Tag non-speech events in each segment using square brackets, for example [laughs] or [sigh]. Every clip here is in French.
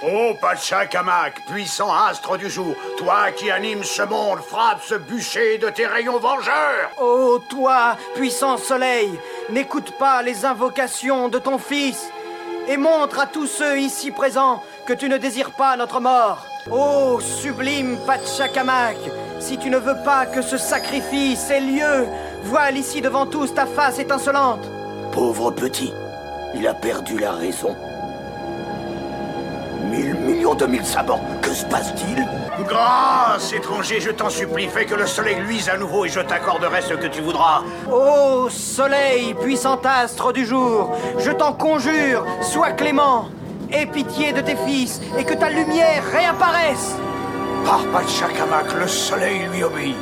Ô Pachacamac, puissant astre du jour, toi qui animes ce monde, frappe ce bûcher de tes rayons vengeurs Ô toi, puissant soleil, n'écoute pas les invocations de ton fils et montre à tous ceux ici présents que tu ne désires pas notre mort. Ô sublime Pachacamac, si tu ne veux pas que ce sacrifice ait lieu, voile ici devant tous ta face étincelante. Pauvre petit, il a perdu la raison. Mille millions de mille sabords, que se passe-t-il Grâce, étranger, je t'en supplie, fais que le soleil luise à nouveau et je t'accorderai ce que tu voudras. Ô soleil, puissant astre du jour, je t'en conjure, sois clément, aie pitié de tes fils et que ta lumière réapparaisse. Par Pachacamac, le soleil lui obéit.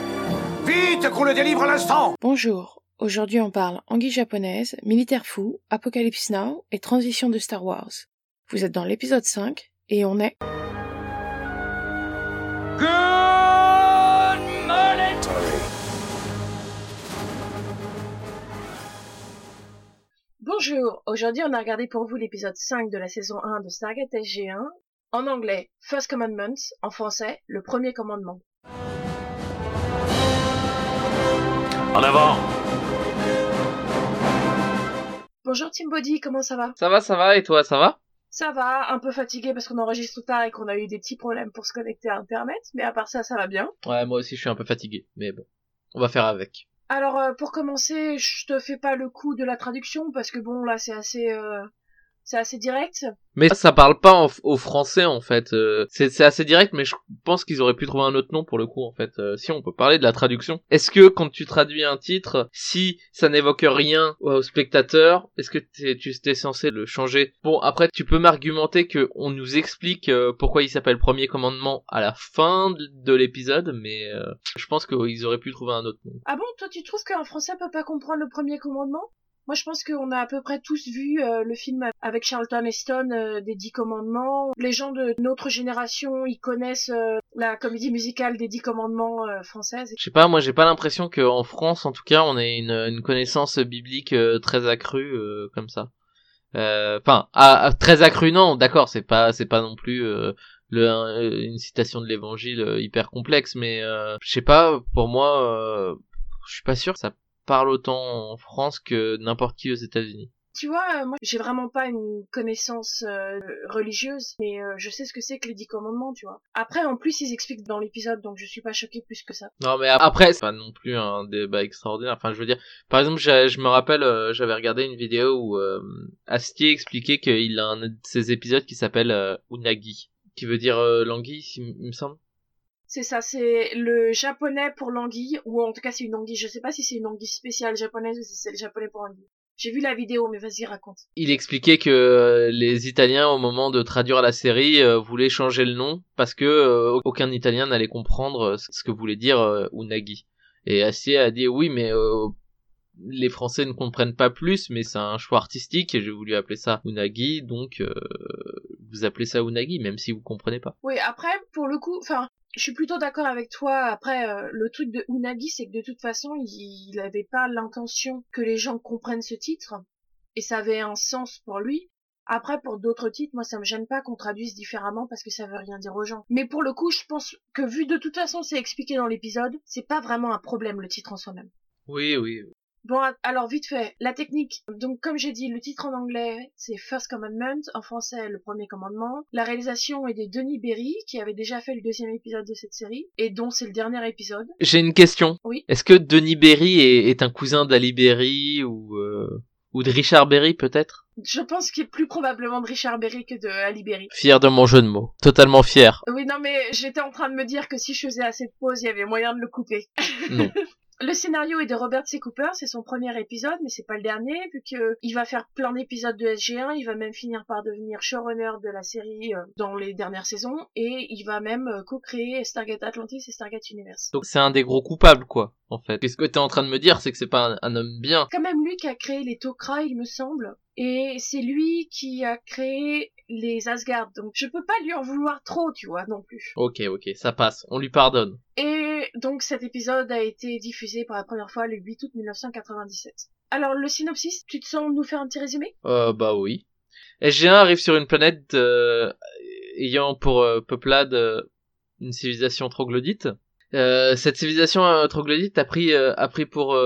Vite qu'on le délivre à l'instant Bonjour, aujourd'hui on parle anguille japonaise, militaire fou, Apocalypse Now et transition de Star Wars. Vous êtes dans l'épisode 5 et on est... Bonjour, aujourd'hui on a regardé pour vous l'épisode 5 de la saison 1 de Stargate SG1, en anglais First Commandment, en français Le Premier Commandement. En avant. Bonjour Team Body, comment ça va? Ça va, ça va, et toi, ça va? Ça va, un peu fatigué parce qu'on enregistre tard et qu'on a eu des petits problèmes pour se connecter à Internet, mais à part ça, ça va bien. Ouais, moi aussi je suis un peu fatigué, mais bon, on va faire avec. Alors euh, pour commencer, je te fais pas le coup de la traduction parce que bon là c'est assez euh, c'est assez direct? Mais ça parle pas en- au français en fait. euh, c'est assez direct, mais je pense qu'ils auraient pu trouver un autre nom pour le coup en fait. Euh, si on peut parler de la traduction. Est-ce que quand tu traduis un titre, si ça n'évoque rien au spectateur, est-ce que tu es censé le changer? Bon après tu peux m'argumenter que on nous explique euh, pourquoi il s'appelle Premier Commandement à la fin de, de l'épisode, mais je pense qu'ils auraient pu trouver un autre nom. Ah bon, toi tu trouves qu'un français peut pas comprendre le premier commandement? Moi je pense qu'on a à peu près tous vu euh, le film avec Charlton Heston euh, des Dix Commandements. Les gens de notre génération, ils connaissent euh, la comédie musicale des Dix Commandements euh, française. Je sais pas, moi j'ai pas l'impression qu'en France, en tout cas, on ait une, une connaissance biblique euh, très accrue euh, comme ça. Enfin, à- à- très accrue non, d'accord, c'est pas, c'est pas non plus le, un- une citation de l'Évangile hyper complexe, mais je sais pas, pour moi, je suis pas sûr que ça parle autant en France que n'importe qui aux États-Unis. Tu vois, euh, moi j'ai vraiment pas une connaissance euh, religieuse, mais euh, je sais ce que c'est que les Dix Commandements, tu vois. Après, en plus, ils expliquent dans l'épisode, donc je suis pas choquée plus que ça. Non, mais après, c'est pas non plus un débat extraordinaire. Enfin, je veux dire, par exemple, je me rappelle, euh, j'avais regardé une vidéo où euh, Astier expliquait qu'il a un de ses épisodes qui s'appelle euh, Unagi, qui veut dire euh, l'anguille, il il me semble. C'est ça, c'est le japonais pour l'anguille, ou en tout cas c'est une anguille. Je sais pas si c'est une anguille spéciale japonaise ou si c'est le japonais pour anguille. J'ai vu la vidéo, mais vas-y, raconte. Il expliquait que euh, les Italiens, au moment de traduire la série, euh, voulaient changer le nom parce que euh, aucun Italien n'allait comprendre ce que voulait dire euh, Unagi. Et Astier a dit oui, mais les Français ne comprennent pas plus, mais c'est un choix artistique et j'ai voulu appeler ça Unagi, donc vous appelez ça Unagi, même si vous comprenez pas. Oui, après, pour le coup, enfin, je suis plutôt d'accord avec toi. Après, euh, le truc de Unagi, c'est que de toute façon, il, il avait pas l'intention que les gens comprennent ce titre, et ça avait un sens pour lui. Après, pour d'autres titres, moi, ça me gêne pas qu'on traduise différemment parce que ça veut rien dire aux gens. Mais pour le coup, je pense que vu de toute façon, c'est expliqué dans l'épisode, c'est pas vraiment un problème le titre en soi-même. Oui, oui. Bon, alors vite fait, la technique. Donc comme j'ai dit, le titre en anglais, c'est First Commandment, en français, le premier commandement. La réalisation est de Denis Berry, qui avait déjà fait le deuxième épisode de cette série, et dont c'est le dernier épisode. J'ai une question. Oui. Est-ce que Denis Berry est, est un cousin d'Ali Berry ou euh, ou de Richard Berry peut-être? Je pense qu'il est plus probablement de Richard Berry que de Ali Berry. Fier de mon jeu de mots, totalement fier. Oui, non mais j'étais en train de me dire que si je faisais assez de pauses, il y avait moyen de le couper. Non. [laughs] Le scénario est de Robert C. Cooper, c'est son premier épisode, mais c'est pas le dernier, vu que il va faire plein d'épisodes de SG1, il va même finir par devenir showrunner de la série euh, dans les dernières saisons, et il va même euh, co-créer Stargate Atlantis et Stargate Universe. Donc c'est un des gros coupables quoi, en fait. Qu'est-ce que t'es en train de me dire, c'est que c'est pas un, un homme bien. quand même lui qui a créé les Tok'ra, il me semble, et c'est lui qui a créé les Asgard, donc je peux pas lui en vouloir trop, tu vois, non plus. Ok, ok, ça passe, on lui pardonne. Et donc cet épisode a été diffusé pour la première fois le 8 août 1997. Alors le synopsis, tu te sens nous faire un petit résumé? Euh, bah oui. SG1 arrive sur une planète euh, ayant pour euh, peuplade euh, une civilisation troglodyte. Euh, cette civilisation troglodyte a pris a pris pour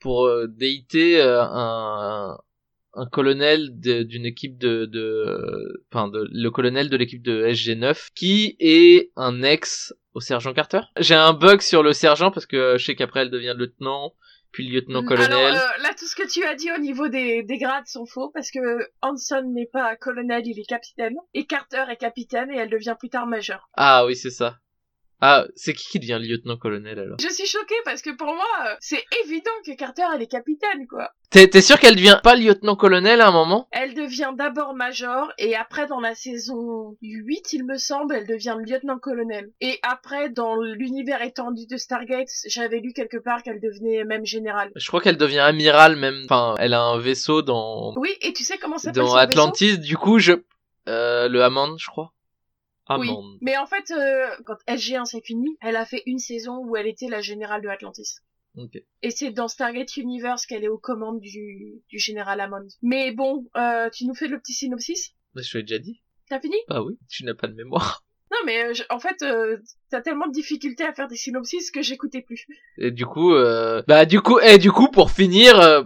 pour déité un, un colonel d'une équipe de, de, enfin de, le colonel de l'équipe de SG9 qui est un ex au sergent Carter. J'ai un bug sur le sergent parce que je sais qu'après elle devient lieutenant puis lieutenant-colonel. Alors euh, là, tout ce que tu as dit au niveau des, des grades sont faux parce que Hanson n'est pas colonel, il est capitaine. Et Carter est capitaine et elle devient plus tard major. Ah oui, c'est ça. Ah, c'est qui qui devient lieutenant-colonel alors Je suis choquée parce que pour moi, euh, c'est évident que Carter elle est capitaine quoi. T'es, t'es sûr qu'elle devient pas lieutenant-colonel à un moment? Elle devient d'abord major et après dans la saison 8 il me semble, elle devient lieutenant-colonel. Et après dans l'univers étendu de Stargate, j'avais lu quelque part qu'elle devenait même générale. Je crois qu'elle devient amiral même. Enfin, elle a un vaisseau dans... Oui, et tu sais comment ça Dans Atlantis, du coup je... Euh, le Hammond, je crois. Ah oui, mais en fait, euh, quand SG1 s'est fini, elle a fait une saison où elle était la générale de Atlantis. Et c'est dans Stargate Universe qu'elle est aux commandes du, du général Hammond. Mais bon, euh, tu nous fais le petit synopsis? Bah, Je l'ai déjà dit. T'as fini? Ah oui, tu n'as pas de mémoire. [laughs] Non mais euh, en fait, euh, t'as tellement de difficultés à faire des synopsis que j'écoutais plus. Et du coup, euh... bah du coup, et du coup pour finir, euh,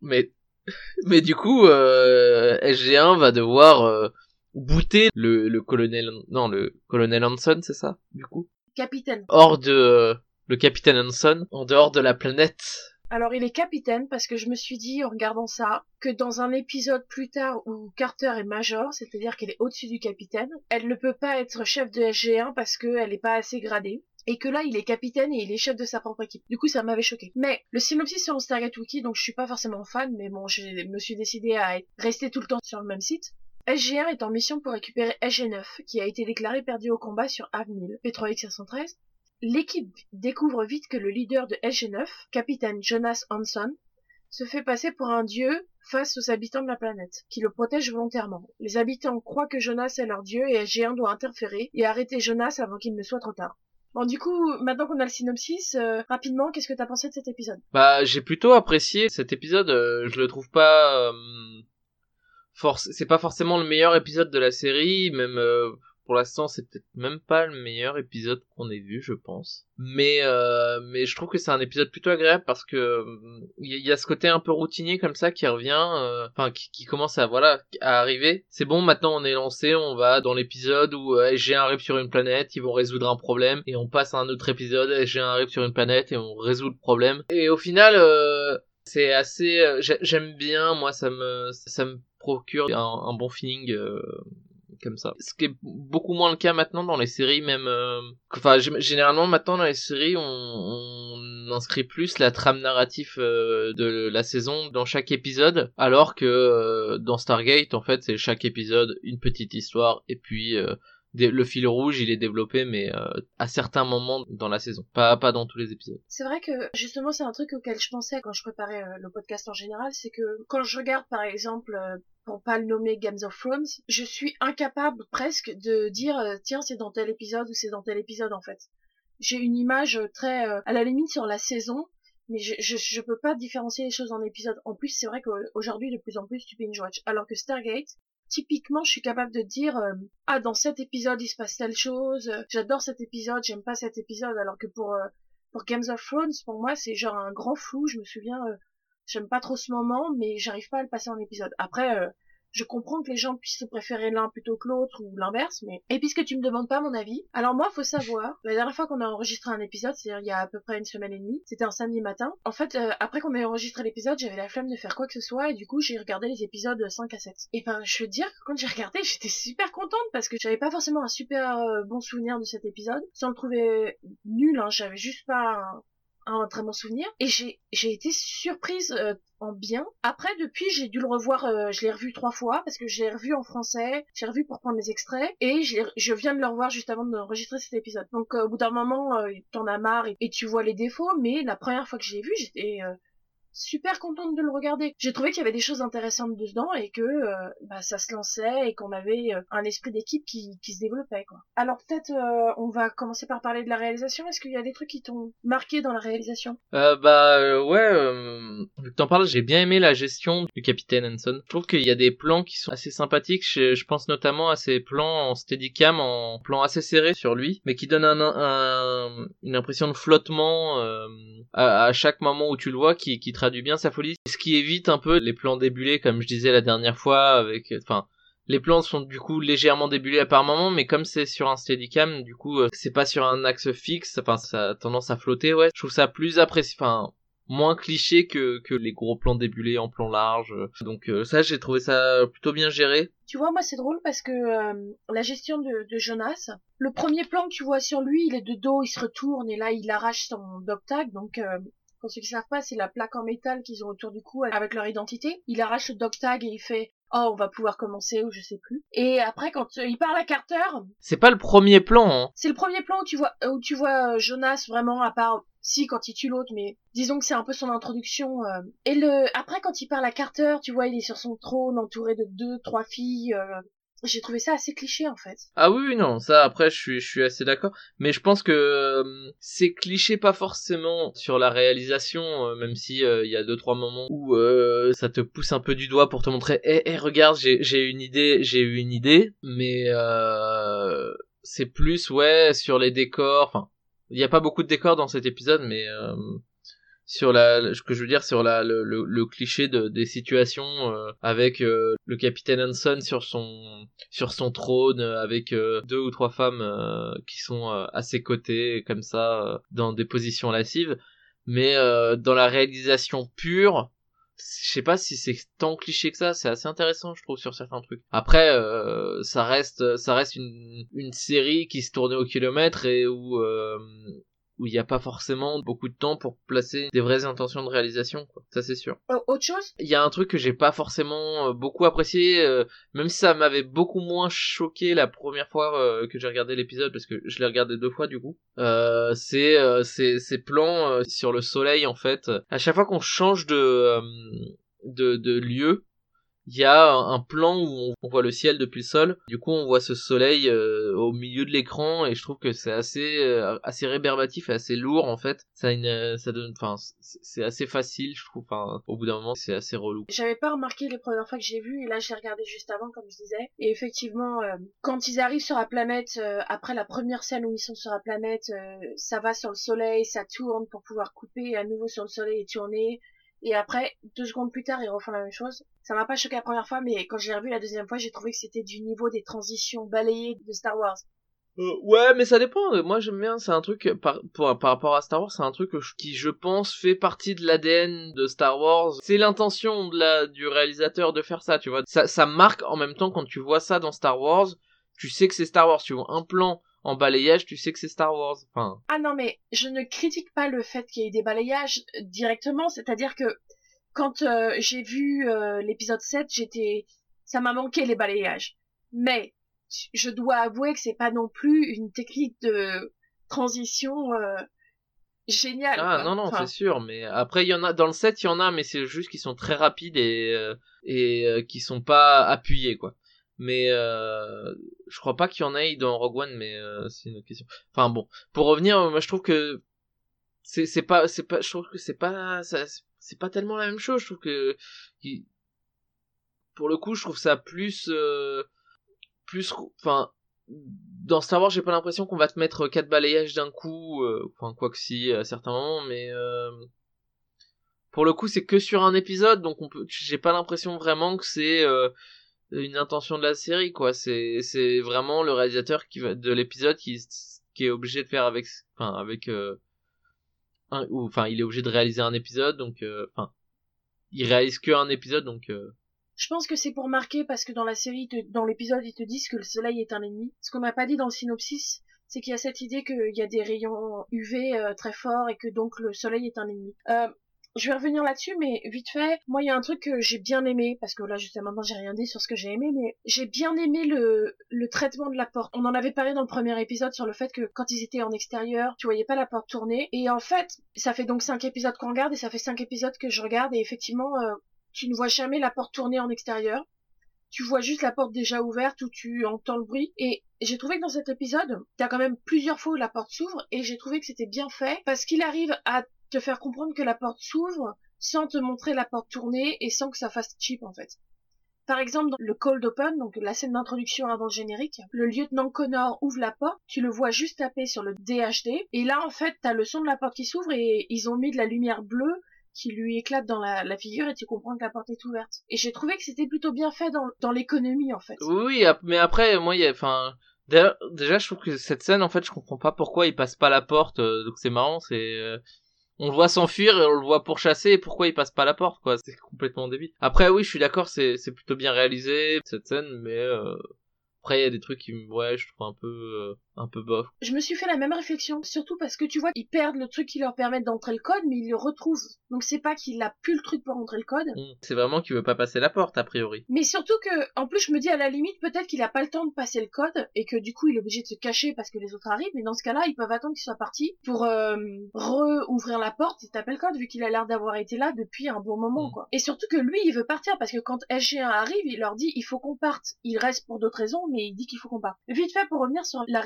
mais [laughs] mais du coup, SG1 va devoir bouter le, le colonel, non, le colonel Hanson, c'est ça, du coup? Capitaine. Hors de, le capitaine Hanson, en dehors de la planète. Alors il est capitaine parce que je me suis dit en regardant ça que dans un épisode plus tard où Carter est major, c'est-à-dire qu'elle est au-dessus du capitaine, elle ne peut pas être chef de SG1 parce qu'elle n'est pas assez gradée. Et que là, il est capitaine et il est chef de sa propre équipe. Du coup, ça m'avait choqué. Mais le synopsis sur Stargate Wiki, donc je suis pas forcément fan, mais bon, je me suis décidé à rester tout le temps sur le même site. SG1 est en mission pour récupérer SG9, qui a été déclaré perdu au combat sur Avnil, P3X513. L'équipe découvre vite que le leader de SG9, capitaine Jonas Hanson, se fait passer pour un dieu face aux habitants de la planète, qui le protègent volontairement. Les habitants croient que Jonas est leur dieu et SG1 doit interférer et arrêter Jonas avant qu'il ne soit trop tard. Bon, du coup, maintenant qu'on a le synopsis, euh, rapidement, qu'est-ce que t'as pensé de cet épisode? Bah, j'ai plutôt apprécié cet épisode. Euh, je le trouve pas euh, c'est pas forcément le meilleur épisode de la série, même euh, pour l'instant c'est peut-être même pas le meilleur épisode qu'on ait vu, je pense. Mais euh, mais je trouve que c'est un épisode plutôt agréable parce que il y, a ce côté un peu routinier comme ça qui revient, euh, enfin qui, commence à voilà à arriver. C'est bon, maintenant on est lancé, on va dans l'épisode où j'ai un arrive sur une planète, ils vont résoudre un problème et on passe à un autre épisode, j'ai un arrive sur une planète et on résout le problème. Et au final c'est assez j'aime bien moi ça me ça me procure un, bon feeling euh, comme ça. Ce qui est beaucoup moins le cas maintenant dans les séries, même. Euh, enfin, généralement maintenant dans les séries, on, on inscrit plus la trame narrative euh, de la saison dans chaque épisode, alors que dans Stargate, en fait, c'est chaque épisode une petite histoire et puis le fil rouge, il est développé, mais euh, à certains moments dans la saison, pas pas dans tous les épisodes. C'est vrai que justement, c'est un truc auquel je pensais quand je préparais euh, le podcast en général, c'est que quand je regarde par exemple, euh, pour pas le nommer Games of Thrones, je suis incapable presque de dire tiens c'est dans tel épisode ou c'est dans tel épisode en fait. J'ai une image très à la limite sur la saison, mais je, je, je, peux pas différencier les choses en épisodes. En plus, c'est vrai qu'aujourd'hui, de plus en plus, tu binge watch. Alors que Stargate, typiquement, je suis capable de dire euh, ah dans cet épisode il se passe telle chose, euh, j'adore cet épisode, j'aime pas cet épisode, alors que pour euh, pour Games of Thrones, pour moi c'est genre un grand flou. Je me souviens, j'aime pas trop ce moment, mais j'arrive pas à le passer en épisode. Après, je comprends que les gens puissent se préférer l'un plutôt que l'autre ou l'inverse, mais et puisque tu me demandes pas mon avis, alors moi faut savoir, la dernière fois qu'on a enregistré un épisode, c'est-à-dire il y a à peu près une semaine et demie, c'était un samedi matin. En fait, euh, après qu'on ait enregistré l'épisode, j'avais la flemme de faire quoi que ce soit et du coup j'ai regardé les épisodes 5 à 7. Et ben je veux dire que quand j'ai regardé, [laughs] j'étais super contente parce que j'avais pas forcément un super euh, bon souvenir de cet épisode, sans le trouver nul, hein, j'avais juste pas très bon souvenir et j'ai j'ai été surprise euh, en bien. Après depuis j'ai dû le revoir, euh, je l'ai revu trois fois parce que je l'ai revu en français, j'ai revu pour prendre les extraits et je viens de le revoir juste avant d'enregistrer cet épisode. Donc euh, au bout d'un moment t'en as marre et, tu vois les défauts, mais la première fois que j'ai vu j'étais super contente de le regarder. J'ai trouvé qu'il y avait des choses intéressantes dedans et que euh, bah, ça se lançait et qu'on avait euh, un esprit d'équipe qui, qui se développait quoi. Alors peut-être euh, on va commencer par parler de la réalisation. Est-ce qu'il y a des trucs qui t'ont marqué dans la réalisation? Euh, Bah ouais, vu que t'en parles, j'ai bien aimé la gestion du capitaine Hanson. Je trouve qu'il y a des plans qui sont assez sympathiques. Je, pense notamment à ces plans en steadicam, en plan assez serré sur lui, mais qui donnent un, un, une impression de flottement à, à, chaque moment où tu le vois, qui, qui traduit bien sa folie. Ce qui évite un peu les plans débulés, comme je disais la dernière fois, avec, enfin, les plans sont du coup légèrement débulés à par moment, mais comme c'est sur un steadicam, du coup, euh, c'est pas sur un axe fixe, enfin, ça a tendance à flotter, ouais. Je trouve ça plus apprécié, enfin, moins cliché que, que les gros plans débulés en plan large. Donc euh, ça, j'ai trouvé ça plutôt bien géré. Tu vois, moi c'est drôle parce que euh, la gestion de, Jonas, le premier plan que tu vois sur lui, il est de dos, il se retourne et là il arrache son dog donc pour ceux qui savent pas, c'est la plaque en métal qu'ils ont autour du cou avec leur identité. Il arrache le dog tag et il fait oh on va pouvoir commencer ou je sais plus. Et après quand euh, il parle à Carter, c'est pas le premier plan. Hein. C'est le premier plan où tu vois où tu vois euh, Jonas vraiment à part si quand il tue l'autre, mais disons que c'est un peu son introduction. Euh. Et le après quand il parle à Carter, tu vois il est sur son trône entouré de deux trois filles j'ai trouvé ça assez cliché en fait. Ah oui, non, ça après je suis, je suis assez d'accord. Mais je pense que euh, c'est cliché pas forcément sur la réalisation, euh, même si euh, il y a deux trois moments où ça te pousse un peu du doigt pour te montrer, eh, eh regarde, j'ai, j'ai une idée, j'ai eu une idée, mais c'est plus ouais sur les décors. Enfin, il n'y a pas beaucoup de décors dans cet épisode, mais sur la ce que je veux dire sur la le, le, cliché de, des situations euh, avec euh, le capitaine Hanson sur son sur son trône euh, avec deux ou trois femmes qui sont à ses côtés comme ça dans des positions lascives mais dans la réalisation pure je sais pas si c'est tant cliché que ça, c'est assez intéressant je trouve sur certains trucs. Après ça reste ça reste une, une série qui se tournait au kilomètre et où où il n'y a pas forcément beaucoup de temps pour placer des vraies intentions de réalisation, quoi. Ça c'est sûr. Euh, autre chose? Il y a un truc que j'ai pas forcément euh, beaucoup apprécié, euh, même si ça m'avait beaucoup moins choqué la première fois que j'ai regardé l'épisode, parce que je l'ai regardé deux fois du coup. c'est ces, ces plans sur le soleil en fait. À chaque fois qu'on change de de, de lieu, il y a un plan où on voit le ciel depuis le sol. Du coup, on voit ce soleil euh, au milieu de l'écran et je trouve que c'est assez euh, assez et assez lourd en fait. Ça euh, ça donne enfin c'est assez facile, je trouve enfin au bout d'un moment, c'est assez relou. J'avais pas remarqué les premières fois que j'ai vu et là j'ai regardé juste avant comme je disais et effectivement quand ils arrivent sur la planète après la première scène où ils sont sur la planète, ça va sur le soleil, ça tourne pour pouvoir couper à nouveau sur le soleil et tourner et après, deux secondes plus tard, ils refont la même chose. Ça m'a pas choqué la première fois, mais quand j'ai revu la deuxième fois, j'ai trouvé que c'était du niveau des transitions balayées de Star Wars. Euh, ouais, mais ça dépend. Moi, j'aime bien. C'est un truc par, par, rapport à Star Wars, c'est un truc qui, je pense, fait partie de l'ADN de Star Wars. C'est l'intention de la du réalisateur de faire ça. Tu vois, ça, ça marque en même temps quand tu vois ça dans Star Wars. Tu sais que c'est Star Wars. Tu vois un plan en balayage, tu sais que c'est Star Wars. Enfin... Ah non, mais je ne critique pas le fait qu'il y ait des balayages directement, c'est-à-dire que quand euh, j'ai vu euh, l'épisode 7, j'étais ça m'a manqué les balayages. Mais je dois avouer que c'est pas non plus une technique de transition euh, géniale. Ah non non, c'est sûr, mais après il y en a dans le 7, il y en a mais c'est juste qu'ils sont très rapides et et qui sont pas appuyés quoi mais euh, je crois pas qu'il y en ait dans Rogue One mais euh, c'est une autre question. Enfin bon. Pour revenir moi je trouve que c'est c'est pas c'est pas je trouve que c'est pas c'est pas tellement la même chose. Je trouve que pour le coup je trouve ça plus euh, plus enfin dans Star Wars j'ai pas l'impression qu'on va te mettre quatre balayages d'un coup enfin quoi que si à certains moments mais pour le coup c'est que sur un épisode donc on peut j'ai pas l'impression vraiment que c'est une intention de la série quoi. C'est c'est vraiment le réalisateur qui va de l'épisode qui qui est obligé de faire avec enfin avec euh, un, ou enfin il est obligé de réaliser un épisode donc euh, enfin il réalise que un épisode donc euh... je pense que c'est pour marquer parce que dans la série dans l'épisode ils te disent que le soleil est un ennemi. Ce qu'on m'a pas dit dans le synopsis c'est qu'il y a cette idée qu'il y a des rayons UV euh, très forts et que donc le soleil est un ennemi. Euh, je vais revenir là-dessus, mais vite fait, moi il y a un truc que j'ai bien aimé, parce que là justement maintenant j'ai rien dit sur ce que j'ai aimé, mais j'ai bien aimé le, le traitement de la porte. On en avait parlé dans le premier épisode sur le fait que quand ils étaient en extérieur, tu voyais pas la porte tourner, et en fait, ça fait donc cinq épisodes qu'on regarde, et ça fait cinq épisodes que je regarde, et effectivement, euh, tu ne vois jamais la porte tourner en extérieur. Tu vois juste la porte déjà ouverte où tu entends le bruit. Et j'ai trouvé que dans cet épisode, t'as quand même plusieurs fois où la porte s'ouvre et j'ai trouvé que c'était bien fait parce qu'il arrive à te faire comprendre que la porte s'ouvre sans te montrer la porte tourner et sans que ça fasse cheap en fait. Par exemple, dans le cold open, donc la scène d'introduction avant le générique, le lieutenant Connor ouvre la porte, tu le vois juste taper sur le DHD, et là en fait t'as le son de la porte qui s'ouvre et ils ont mis de la lumière bleue qui lui éclate dans la, figure et tu comprends que la porte est ouverte. Et j'ai trouvé que c'était plutôt bien fait dans, l'économie en fait. Oui, mais après, moi, il enfin, déjà, je trouve que cette scène, en fait, je comprends pas pourquoi il passe pas la porte. Euh, donc c'est marrant, c'est, euh, on le voit s'enfuir et on le voit pourchasser. Et pourquoi il passe pas la porte, quoi C'est complètement débile. Après, oui, je suis d'accord, c'est, c'est plutôt bien réalisé cette scène, mais euh, après, il y a des trucs qui, ouais, je trouve un peu, euh, un peu bof. Je me suis fait la même réflexion, surtout parce que tu vois, ils perdent le truc qui leur permet d'entrer le code, mais ils le retrouvent. Donc c'est pas qu'il a plus le truc pour entrer le code. Mmh. C'est vraiment qu'il veut pas passer la porte, a priori. Mais surtout que, en plus, je me dis à la limite, peut-être qu'il a pas le temps de passer le code, et que du coup, il est obligé de se cacher parce que les autres arrivent, mais dans ce cas-là, ils peuvent attendre qu'il soit parti pour, euh, re-ouvrir la porte et taper le code, vu qu'il a l'air d'avoir été là depuis un bon moment, mmh. quoi. Et surtout que lui, il veut partir, parce que quand SG1 arrive, il leur dit, il faut qu'on parte. Il reste pour d'autres raisons, mais il dit qu'il faut qu'on parte. Vite fait, pour revenir sur la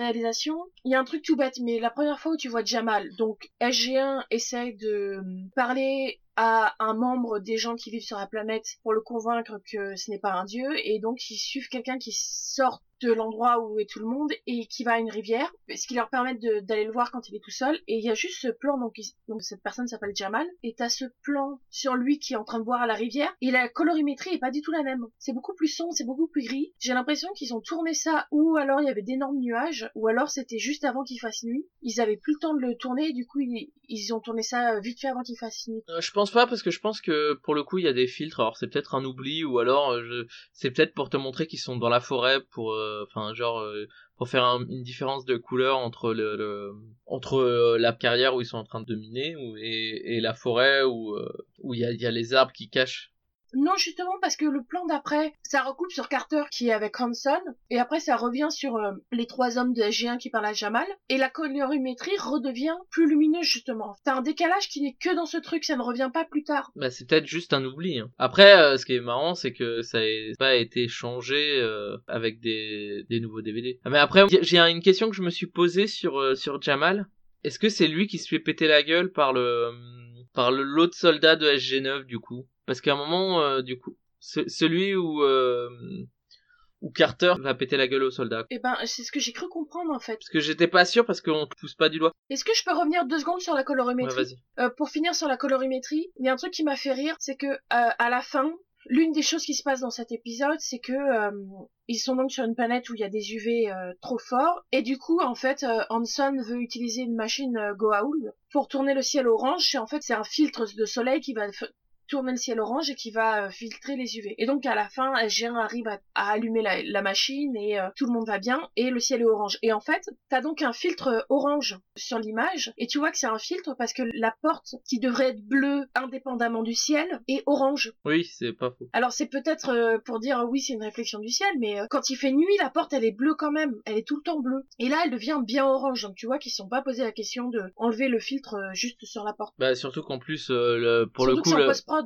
il y a un truc tout bête, mais la première fois où tu vois Jamal, donc SG1 essaye de parler à un membre des gens qui vivent sur la planète pour le convaincre que ce n'est pas un dieu, et donc ils suivent quelqu'un qui sort de l'endroit où est tout le monde et qui va à une rivière, ce qui leur permet d'aller le voir quand il est tout seul. Et il y a juste ce plan, donc, donc cette personne s'appelle Jamal, et t'as ce plan sur lui qui est en train de boire à la rivière, et la colorimétrie est pas du tout la même. C'est beaucoup plus sombre, c'est beaucoup plus gris. J'ai l'impression qu'ils ont tourné ça, ou alors il y avait d'énormes nuages, ou alors c'était juste avant qu'il fasse nuit. Ils avaient plus le temps de le tourner, et du coup ils, ils ont tourné ça vite fait avant qu'il fasse nuit. Euh, je pense pas, parce que je pense que pour le coup il y a des filtres, alors c'est peut-être un oubli, ou alors euh, c'est peut-être pour te montrer qu'ils sont dans la forêt pour... Euh, genre euh, pour faire une différence de couleur entre entre la carrière où ils sont en train de miner et, la forêt où il y a les arbres qui cachent non, justement parce que le plan d'après, ça recoupe sur Carter qui est avec Hanson, et après ça revient sur euh, les trois hommes de SG1 qui parlent à Jamal, et la colorimétrie redevient plus lumineuse justement. T'as un décalage qui n'est que dans ce truc, ça ne revient pas plus tard. Bah c'est peut-être juste un oubli. Hein. Après, euh, ce qui est marrant, c'est que ça n'a pas été changé euh, avec des, des nouveaux DVD. Ah, mais après, j'ai une question que je me suis posée sur, sur Jamal. Est-ce que c'est lui qui se fait péter la gueule par le par l'autre soldat de SG9 du coup? Parce qu'à un moment, euh, du coup, celui où euh, où Carter va péter la gueule aux soldats. Eh ben, c'est ce que j'ai cru comprendre en fait. Parce que j'étais pas sûr parce qu'on te pousse pas du doigt. Est-ce que je peux revenir deux secondes sur la colorimétrie ouais. Euh, Pour finir sur la colorimétrie, il y a un truc qui m'a fait rire, c'est que à la fin, l'une des choses qui se passe dans cet épisode, c'est que ils sont donc sur une planète où il y a des UV trop forts, et du coup, en fait, Hanson veut utiliser une machine Goa'uld pour tourner le ciel orange, et en fait, c'est un filtre de soleil qui va tourner le ciel orange et qui va euh, filtrer les UV. Et donc à la fin, SG1 arrive à, allumer la, machine et euh, tout le monde va bien et le ciel est orange. Et en fait, t'as donc un filtre orange sur l'image et tu vois que c'est un filtre parce que la porte qui devrait être bleue indépendamment du ciel est orange. Oui, c'est pas faux. Alors c'est peut-être euh, pour dire oui c'est une réflexion du ciel, mais quand il fait nuit, la porte elle est bleue quand même, elle est tout le temps bleue. Et là elle devient bien orange, donc tu vois qu'ils sont pas posé la question de enlever le filtre juste sur la porte. Bah surtout qu'en plus le, pour le coup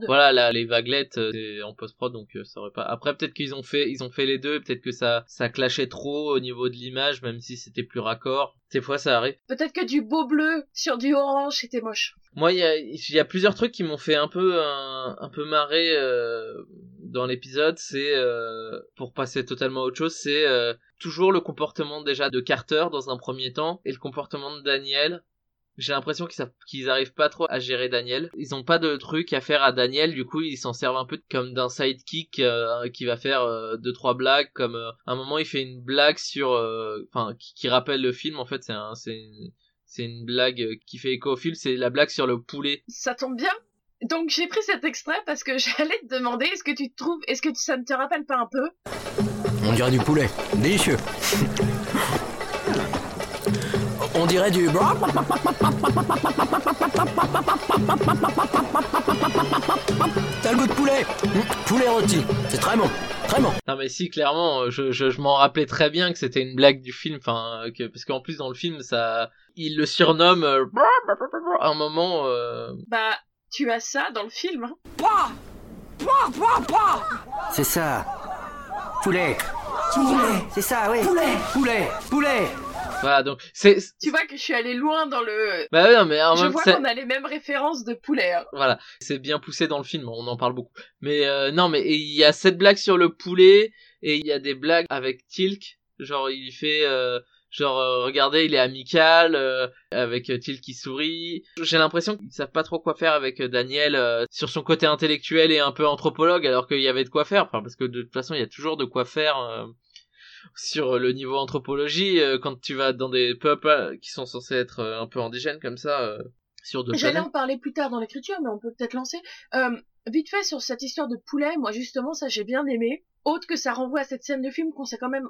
voilà, les vaguelettes euh, en post-prod, donc euh, ça aurait pas. Après, peut-être qu'ils ont fait, ils ont fait les deux, peut-être que ça, ça clashait trop au niveau de l'image, même si c'était plus raccord. Des fois, ça arrive. Peut-être que du beau bleu sur du orange, c'était moche. Moi, il y a, y a plusieurs trucs qui m'ont fait un peu, un, peu marrer euh, dans l'épisode. C'est pour passer totalement à autre chose, c'est toujours le comportement déjà de Carter dans un premier temps et le comportement de Daniel j'ai l'impression qu'ils qu'ils arrivent pas trop à gérer Daniel. Ils ont pas de truc à faire à Daniel, du coup ils s'en servent un peu comme d'un sidekick euh, qui va faire euh, deux trois blagues. Comme euh, à un moment il fait une blague sur, enfin qui, rappelle le film en fait. C'est un, c'est une, c'est une blague qui fait écho au film. C'est la blague sur le poulet. Ça tombe bien. Donc j'ai pris cet extrait parce que [laughs] j'allais te demander est-ce que tu te trouves, est-ce que ça ne te rappelle pas un peu? On dirait du poulet, délicieux. Dirait du... T'as le goût de poulet mmh, Poulet rôti, c'est très bon, très bon. Non mais si, clairement, je, je, je m'en rappelais très bien que c'était une blague du film, enfin, que, parce qu'en plus dans le film, ça, il le surnomme euh, à un moment. Euh... Bah, tu as ça dans le film. Hein. C'est ça. Poulet. Poulet. C'est ça, oui. Poulet. Poulet. Poulet. Voilà, donc c'est. Tu vois que je suis allé loin dans le. Bah non, mais en je même vois qu'on a les mêmes références de poulet. hein. Voilà, c'est bien poussé dans le film, on en parle beaucoup. Mais euh, non, mais il y a cette blague sur le poulet et il y a des blagues avec Tilk, genre il fait euh, genre euh, regardez, il est amical euh, avec euh, Tilk qui sourit. J'ai l'impression qu'ils savent pas trop quoi faire avec euh, Daniel euh, sur son côté intellectuel et un peu anthropologue alors qu'il y avait de quoi faire, enfin parce que de toute façon, il y a toujours de quoi faire euh, sur le niveau anthropologie euh, quand tu vas dans des peuples euh, qui sont censés être euh, un peu indigènes comme ça euh, sur d'autres J'allais en parler plus tard dans l'écriture, mais on peut peut-être lancer. Euh, vite fait sur cette histoire de poulet, moi justement ça j'ai bien aimé. Autre que ça renvoie à cette scène de film qu'on sait quand même.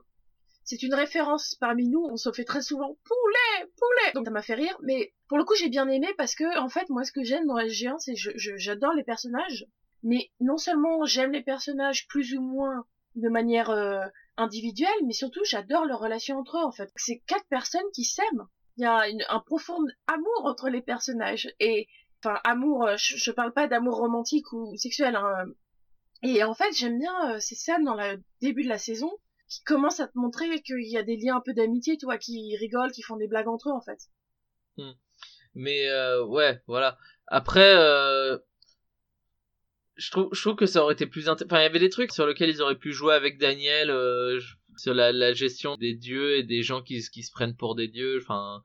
C'est une référence parmi nous, on se fait très souvent poulet, poulet. Donc ça m'a fait rire, mais pour le coup j'ai bien aimé parce que en fait moi ce que j'aime dans SG1 c'est je je- j'adore les personnages, mais non seulement j'aime les personnages plus ou moins de manière euh, individuelle, mais surtout j'adore leurs relations entre eux en fait. C'est quatre personnes qui s'aiment. Il y a une- un profond amour entre les personnages et enfin amour euh, je, je parle pas d'amour romantique ou sexuel hein. et en fait j'aime bien euh, ces scènes dans le début de la saison qui commencent à te montrer qu'il y a des liens un peu d'amitié toi qui rigolent qui font des blagues entre eux en fait Mais euh, ouais, voilà. Après, euh, je trouve, je trouve que ça aurait été plus intéressant. Enfin, il y avait des trucs sur lesquels ils auraient pu jouer avec Daniel, euh, sur la, la gestion des dieux et des gens qui, se- qui se prennent pour des dieux. Enfin,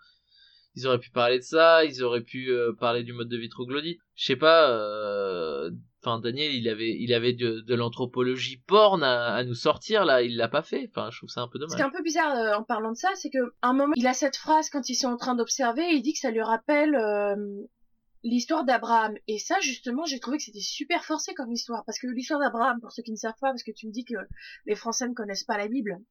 ils auraient pu parler de ça. Ils auraient pu euh, parler du mode de vie troglodyte. Je sais pas. euh, Enfin, Daniel, il avait, il avait de, de l'anthropologie porn à, à nous sortir là. Il l'a pas fait. Enfin, je trouve ça un peu ce dommage. qui est un peu bizarre euh, en parlant de ça c'est que à un moment il a cette phrase quand ils sont en train d'observer il dit que ça lui rappelle euh, l'histoire d'Abraham et ça justement j'ai trouvé que c'était super forcé comme histoire parce que l'histoire d'Abraham pour ceux qui ne savent pas parce que tu me dis que les Français ne connaissent pas la Bible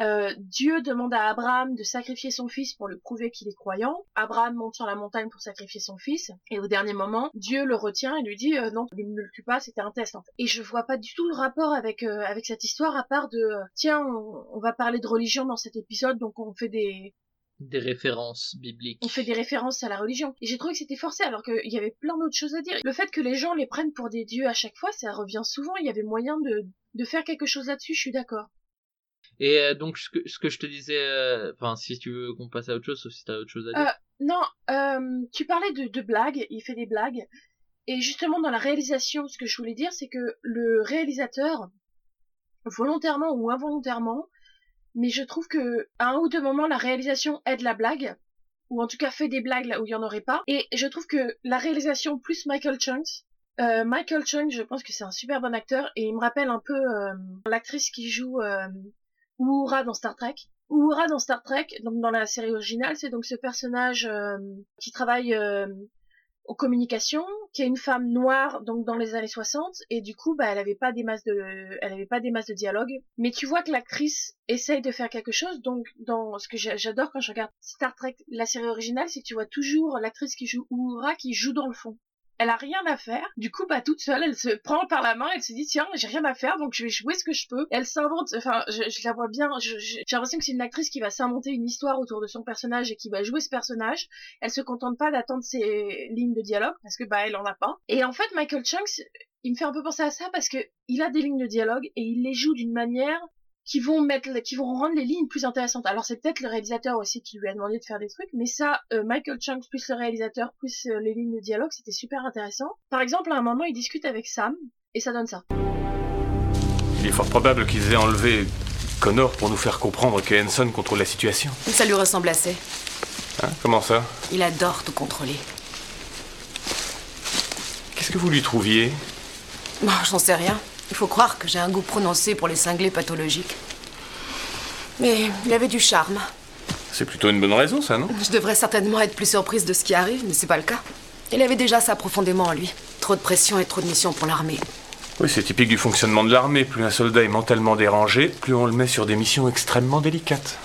Euh, Dieu demande à Abraham de sacrifier son fils pour lui prouver qu'il est croyant. Abraham monte sur la montagne pour sacrifier son fils, et au dernier moment, Dieu le retient et lui dit euh, non, ne le tue pas, c'était un test. Et je vois pas du tout le rapport avec euh, avec cette histoire à part de euh, tiens, on va parler de religion dans cet épisode, donc on fait des Des références bibliques. on fait des références à la religion. Et j'ai trouvé que c'était forcé alors qu'il y avait plein d'autres choses à dire. Le fait que les gens les prennent pour des dieux à chaque fois, ça revient souvent. Il y avait moyen de de faire quelque chose là-dessus. Je suis d'accord. Et euh, donc, ce que, ce que je te disais, euh, enfin, si tu veux qu'on passe à autre chose, sauf si t'as autre chose à dire. Euh, non, tu parlais de, de blagues, il fait des blagues. Et justement, dans la réalisation, ce que je voulais dire, c'est que le réalisateur, volontairement ou involontairement, mais je trouve que à un ou deux moments, la réalisation aide la blague, ou en tout cas fait des blagues là où il y en aurait pas. Et je trouve que la réalisation plus Michael Chunks, euh, Michael Chung, je pense que c'est un super bon acteur, et il me rappelle un peu euh, l'actrice qui joue euh, Uhura dans Star Trek. Uhura dans Star Trek, donc dans la série originale, c'est donc ce personnage euh, qui travaille euh, aux communications, qui est une femme noire donc dans les années 60 et du coup bah elle avait pas des masses de elle avait pas des masses de dialogue. Mais tu vois que l'actrice essaye de faire quelque chose donc dans ce que j'a- j'adore quand je regarde Star Trek la série originale c'est que tu vois toujours l'actrice qui joue Uhura qui joue dans le fond elle a rien à faire. Du coup, bah, toute seule, elle se prend par la main, elle se dit, tiens, j'ai rien à faire, donc je vais jouer ce que je peux. Elle s'invente, enfin, je, je la vois bien, j'ai l'impression que c'est une actrice qui va s'inventer une histoire autour de son personnage et qui va jouer ce personnage. Elle se contente pas d'attendre ses lignes de dialogue, parce que, bah, elle en a pas. Et en fait, Michael Chunks, il me fait un peu penser à ça parce que il a des lignes de dialogue et il les joue d'une manière qui vont mettre, qui vont rendre les lignes plus intéressantes. Alors c'est peut-être le réalisateur aussi qui lui a demandé de faire des trucs, mais ça, euh, Michael Chunks plus le réalisateur plus euh, les lignes de dialogue, c'était super intéressant. Par exemple, à un moment, il discute avec Sam et ça donne ça. Il est fort probable qu'ils aient enlevé Connor pour nous faire comprendre que Henson contrôle la situation. Ça lui ressemble assez. Hein Comment ça? Il adore tout contrôler. Qu'est-ce que vous lui trouviez? Bon, j'en sais rien. Il faut croire que j'ai un goût prononcé pour les cinglés pathologiques. Mais il avait du charme. C'est plutôt une bonne raison, ça, non? Je devrais certainement être plus surprise de ce qui arrive, mais c'est pas le cas. Il avait déjà ça profondément en lui. Trop de pression et trop de missions pour l'armée. Oui, c'est typique du fonctionnement de l'armée. Plus un soldat est mentalement dérangé, plus on le met sur des missions extrêmement délicates.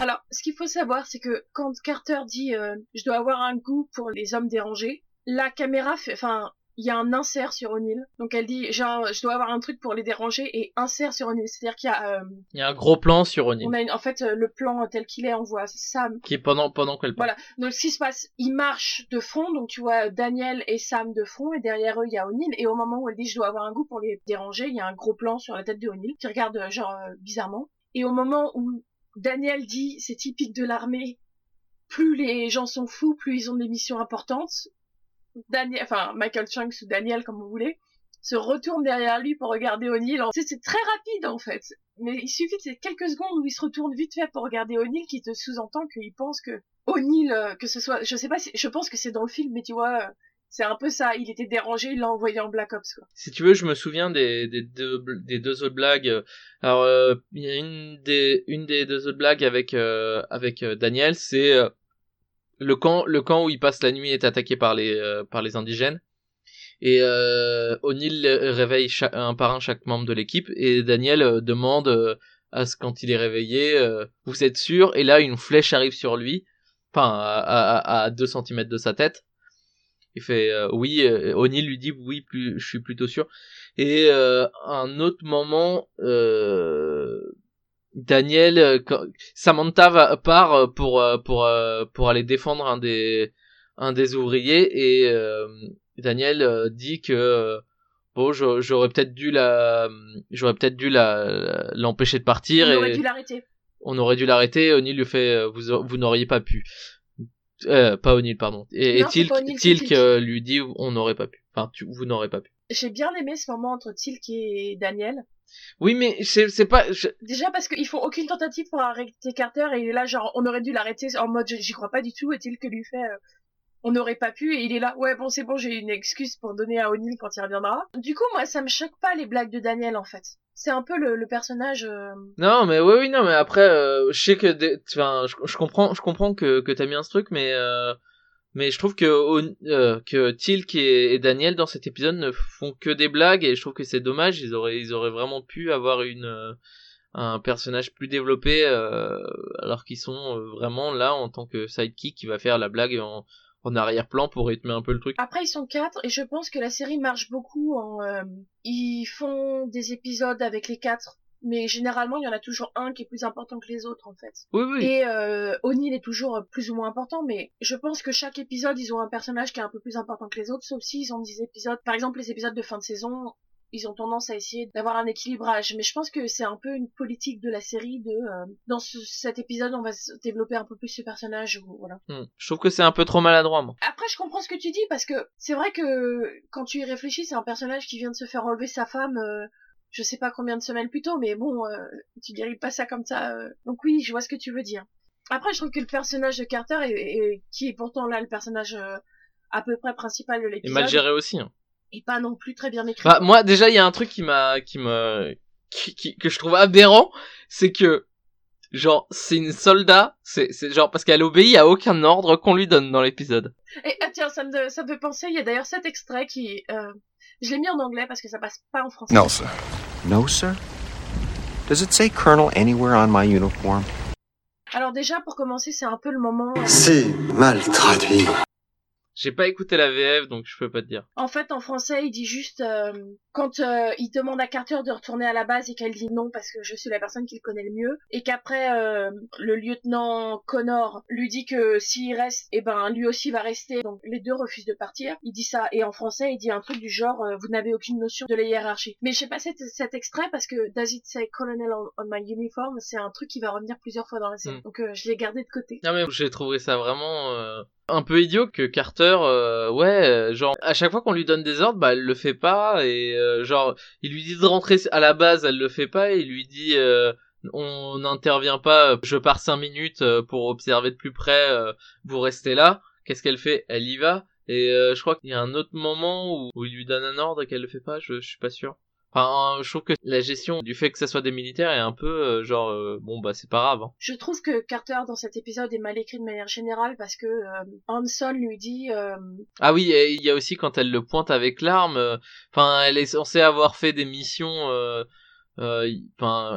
Alors, ce qu'il faut savoir, c'est que quand Carter dit euh, je dois avoir un goût pour les hommes dérangés, la caméra fait, enfin, il y a un insert sur O'Neill. Donc elle dit genre je dois avoir un truc pour les déranger et insert sur O'Neill. C'est-à-dire qu'il y a euh, Il y a un gros plan sur O'Neill. on a une- en fait euh, le plan tel qu'il est, on voit Sam. Qui est pendant, pendant qu'elle parle. Voilà. Donc ce qui se passe, ils marchent de front, donc tu vois Daniel et Sam de front et derrière eux il y a O'Neill et au moment où elle dit je dois avoir un goût pour les déranger, il y a un gros plan sur la tête de O'Neill qui regarde euh, genre euh, bizarrement. Et au moment où Daniel dit c'est typique de l'armée, plus les gens sont fous, plus ils ont des missions importantes. Daniel, enfin Michael Chunks ou Daniel comme vous voulez, se retourne derrière lui pour regarder O'Neill. C'est très rapide en fait, mais il suffit de ces quelques secondes où il se retourne vite fait pour regarder O'Neill qui te sous-entend qu'il pense que O'Neill, euh, que ce soit, je sais pas, si, je pense que c'est dans le film, mais tu vois, euh, c'est un peu ça. Il était dérangé, il l'a envoyé en Black Ops quoi. Si tu veux, je me souviens des, deux, des deux autres blagues. Alors, euh, il y a une des, deux autres blagues avec, Daniel, c'est le camp, le camp où il passe la nuit est attaqué par les, euh, par les indigènes. Et euh, O'Neill réveille un par un chaque membre de l'équipe et Daniel euh, demande euh, à ce quand il est réveillé, vous êtes sûr? Et là, une flèche arrive sur lui, enfin à, à, à 2 cm de sa tête. Il fait oui. euh, O'Neill lui dit oui, plus, je suis plutôt sûr. Et euh, un autre moment, Daniel, euh, Samantha va, part euh, pour euh, pour pour aller défendre un des un des ouvriers et euh, Daniel dit que bon, j'aurais peut-être dû la j'aurais peut-être dû la l'empêcher de partir Il et aurait dû l'arrêter. on aurait dû l'arrêter. O'Neill lui fait vous vous n'auriez pas pu. Euh, pas O'Neill, pardon. Et, et Non, Tilk, pas O'Neill, c'est Tilk Tilk. lui dit on n'aurait pas pu. Enfin, tu, vous n'aurez pas pu. J'ai bien aimé ce moment entre Tilk et Daniel. Oui, mais c'est pas. je- Déjà parce qu'ils font aucune tentative pour arrêter Carter et il est là genre on aurait dû l'arrêter en mode j'y crois pas du tout et Tilk lui fait euh, on n'aurait pas pu et il est là ouais bon c'est bon j'ai une excuse pour donner à O'Neill quand il reviendra. Du coup moi ça me choque pas les blagues de Daniel en fait. C'est un peu le, le personnage euh, Non, mais oui, oui, non, mais après, euh, je sais que, enfin, je, je comprends, je comprends que que t'as bien ce truc, mais euh, mais je trouve que euh, Tilk et, Daniel dans cet épisode ne font que des blagues et je trouve que c'est dommage. Ils auraient vraiment pu avoir une euh, un personnage plus développé euh, alors qu'ils sont euh, vraiment là en tant que sidekick qui va faire la blague en en arrière-plan pour rythmer un peu le truc. Après, ils sont quatre et je pense que la série marche beaucoup en. ils font des épisodes avec les quatre, mais généralement il y en a toujours un qui est plus important que les autres en fait. Oui, oui. Et euh, O'Neill est toujours plus ou moins important, mais je pense que chaque épisode ils ont un personnage qui est un peu plus important que les autres, sauf s'ils ont des épisodes, par exemple les épisodes de fin de saison. Ils ont tendance à essayer d'avoir un équilibrage, mais je pense que c'est un peu une politique de la série de euh, dans ce- cet épisode on va développer un peu plus ce personnage, ou- voilà. Hmm. Je trouve que c'est un peu trop maladroit, moi. Après, je comprends ce que tu dis parce que c'est vrai que quand tu y réfléchis, c'est un personnage qui vient de se faire enlever sa femme, euh, je sais pas combien de semaines plus tôt, mais bon, euh, tu dirais pas ça comme ça. euh. Donc oui, je vois ce que tu veux dire. Après, je trouve que le personnage de Carter, est, est- qui est pourtant là le personnage euh, à peu près principal de Et l'épisode, mal géré aussi. Hein. est pas non plus très bien écrit. Bah, moi, déjà, il y a un truc qui m'a, qui me, qui, qui- que je trouve aberrant, c'est que, genre, c'est une soldat, c'est, c'est genre, parce qu'elle obéit à aucun ordre qu'on lui donne dans l'épisode. Et ah, tiens, ça me, ça me fait penser, il y a d'ailleurs cet extrait qui... Euh, je l'ai mis en anglais parce que ça passe pas en français. No, sir. No, sir? Does it say Colonel anywhere on my uniform? Alors déjà, pour commencer, c'est un peu le moment... euh, C'est mal traduit. J'ai pas écouté la VF, donc je peux pas te dire. En fait, en français, il dit juste euh, quand euh, il demande à Carter de retourner à la base et qu'elle dit non parce que je suis la personne qui le connaît le mieux, et qu'après euh, le lieutenant Connor lui dit que s'il reste, eh ben lui aussi va rester. Donc les deux refusent de partir. Il dit ça et en français, il dit un truc du genre euh, vous n'avez aucune notion de la hiérarchie. Mais j'ai passé cet, cet extrait parce que Does it say Colonel on, on my uniform C'est un truc qui va revenir plusieurs fois dans la série. Mm. Donc euh, je l'ai gardé de côté. Non mais j'ai trouvé ça vraiment euh, un peu idiot que Carter, euh, ouais, euh, genre à chaque fois qu'on lui donne des ordres, bah elle le fait pas et euh, genre il lui dit de rentrer à la base, elle le fait pas et il lui dit euh, on n'intervient pas, je pars cinq minutes euh, pour observer de plus près, euh, vous restez là. Qu'est-ce qu'elle fait? Elle y va et euh, je crois qu'il y a un autre moment où, où il lui donne un ordre et qu'elle le fait pas, je, je suis pas sûr. Enfin, je trouve que la gestion du fait que ça soit des militaires est un peu euh, genre euh, bon bah c'est pas grave. hein. Je trouve que Carter dans cet épisode est mal écrit de manière générale parce que euh, Hanson lui dit euh, Ah oui, et il y a aussi quand elle le pointe avec l'arme. euh, Enfin, elle est censée avoir fait des missions euh,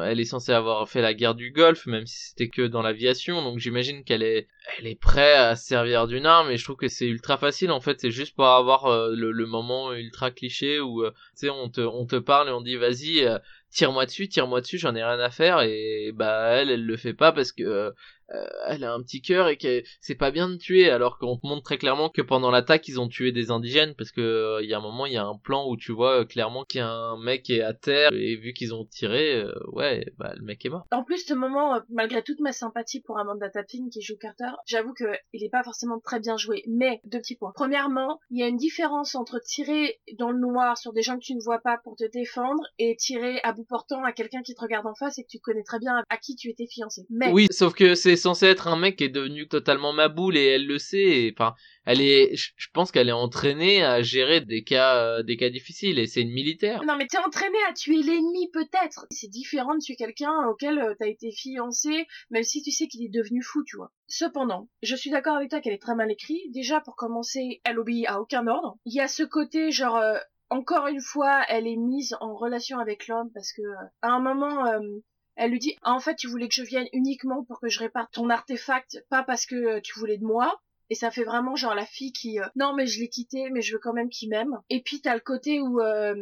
elle est censée avoir fait la guerre du Golfe, même si c'était que dans l'aviation. Donc j'imagine qu'elle est, elle est prête à se servir d'une arme. Et je trouve que c'est ultra facile. En fait, c'est juste pour avoir euh, le, moment ultra cliché où, euh, tu sais, on te, on te parle et on dit vas-y, tire-moi dessus, tire-moi dessus, j'en ai rien à faire. Et bah elle, elle le fait pas parce que euh, elle a un petit cœur et que c'est pas bien de tuer alors qu'on te montre très clairement que pendant l'attaque ils ont tué des indigènes parce que euh, il y a un moment il y a un plan où tu vois euh, clairement qu'il y a un mec qui est à terre et vu qu'ils ont tiré ouais bah le mec est mort. En plus ce moment malgré toute ma sympathie pour Amanda Tapping qui joue Carter j'avoue que il est pas forcément très bien joué mais deux petits points. Premièrement il y a une différence entre tirer dans le noir sur des gens que tu ne vois pas pour te défendre et tirer à bout portant à quelqu'un qui te regarde en face et que tu connais très bien à qui tu étais fiancé. Mais oui sauf que c'est censé être un mec qui est devenu totalement maboule et elle le sait. Enfin, elle est, je pense qu'elle est entraînée à gérer des cas, euh, des cas difficiles et c'est une militaire. Non mais t'es entraînée à tuer l'ennemi peut-être. C'est différent de tuer quelqu'un auquel euh, t'as été fiancé, même si tu sais qu'il est devenu fou, tu vois. Cependant, je suis d'accord avec toi qu'elle est très mal écrite. Déjà pour commencer, elle obéit à aucun ordre. Il y a ce côté genre euh, encore une fois, elle est mise en relation avec l'homme parce que à un moment, elle lui dit, en fait, tu voulais que je vienne uniquement pour que je répare ton artefact, pas parce que euh, tu voulais de moi. Et ça fait vraiment genre la fille qui, euh, non mais je l'ai quitté, mais je veux quand même qu'il m'aime. Et puis t'as le côté où euh,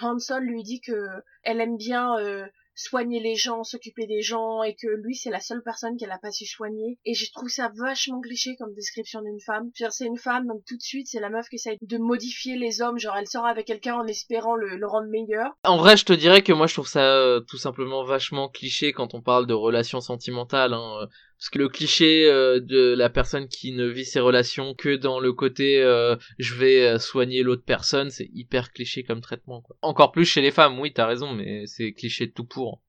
Hanson lui dit que elle aime bien euh, soigner les gens, s'occuper des gens, et que lui c'est la seule personne qu'elle a pas su soigner. Et je trouve ça vachement cliché comme description d'une femme. C'est une femme, donc tout de suite c'est la meuf qui essaie de modifier les hommes, genre elle sort avec quelqu'un en espérant le, rendre meilleur. En vrai, je te dirais que moi je trouve ça euh, tout simplement vachement cliché quand on parle de relations sentimentales. Hein. Parce que le cliché euh, de la personne qui ne vit ses relations que dans le côté euh, je vais soigner l'autre personne, c'est hyper cliché comme traitement. Quoi. Encore plus chez les femmes, oui, t'as raison, mais c'est cliché tout pour.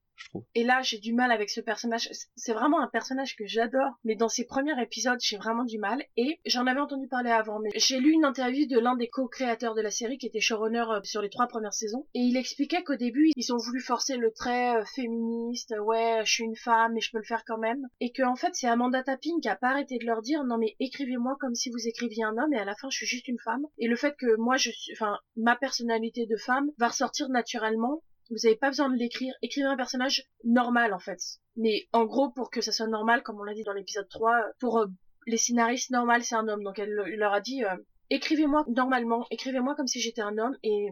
Et là, j'ai du mal avec ce personnage. C'est vraiment un personnage que j'adore, mais dans ses premiers épisodes, j'ai vraiment du mal. Et j'en avais entendu parler avant, mais j'ai lu une interview de l'un des co-créateurs de la série qui était showrunner euh, sur les trois premières saisons, et il expliquait qu'au début, ils ont voulu forcer le trait euh, féministe, ouais, je suis une femme, mais je peux le faire quand même, et que en fait, c'est Amanda Tapping qui a pas arrêté de leur dire, non mais écrivez-moi comme si vous écriviez un homme, et à la fin, je suis juste une femme. Et le fait que moi, je suis, enfin, ma personnalité de femme va ressortir naturellement, vous avez pas besoin de l'écrire. Écrivez un personnage normal, en fait. Mais en gros, pour que ça soit normal, comme on l'a dit dans l'épisode 3, pour euh, les scénaristes, normal, c'est un homme. Donc elle, leur a dit, euh, écrivez-moi normalement, écrivez-moi comme si j'étais un homme et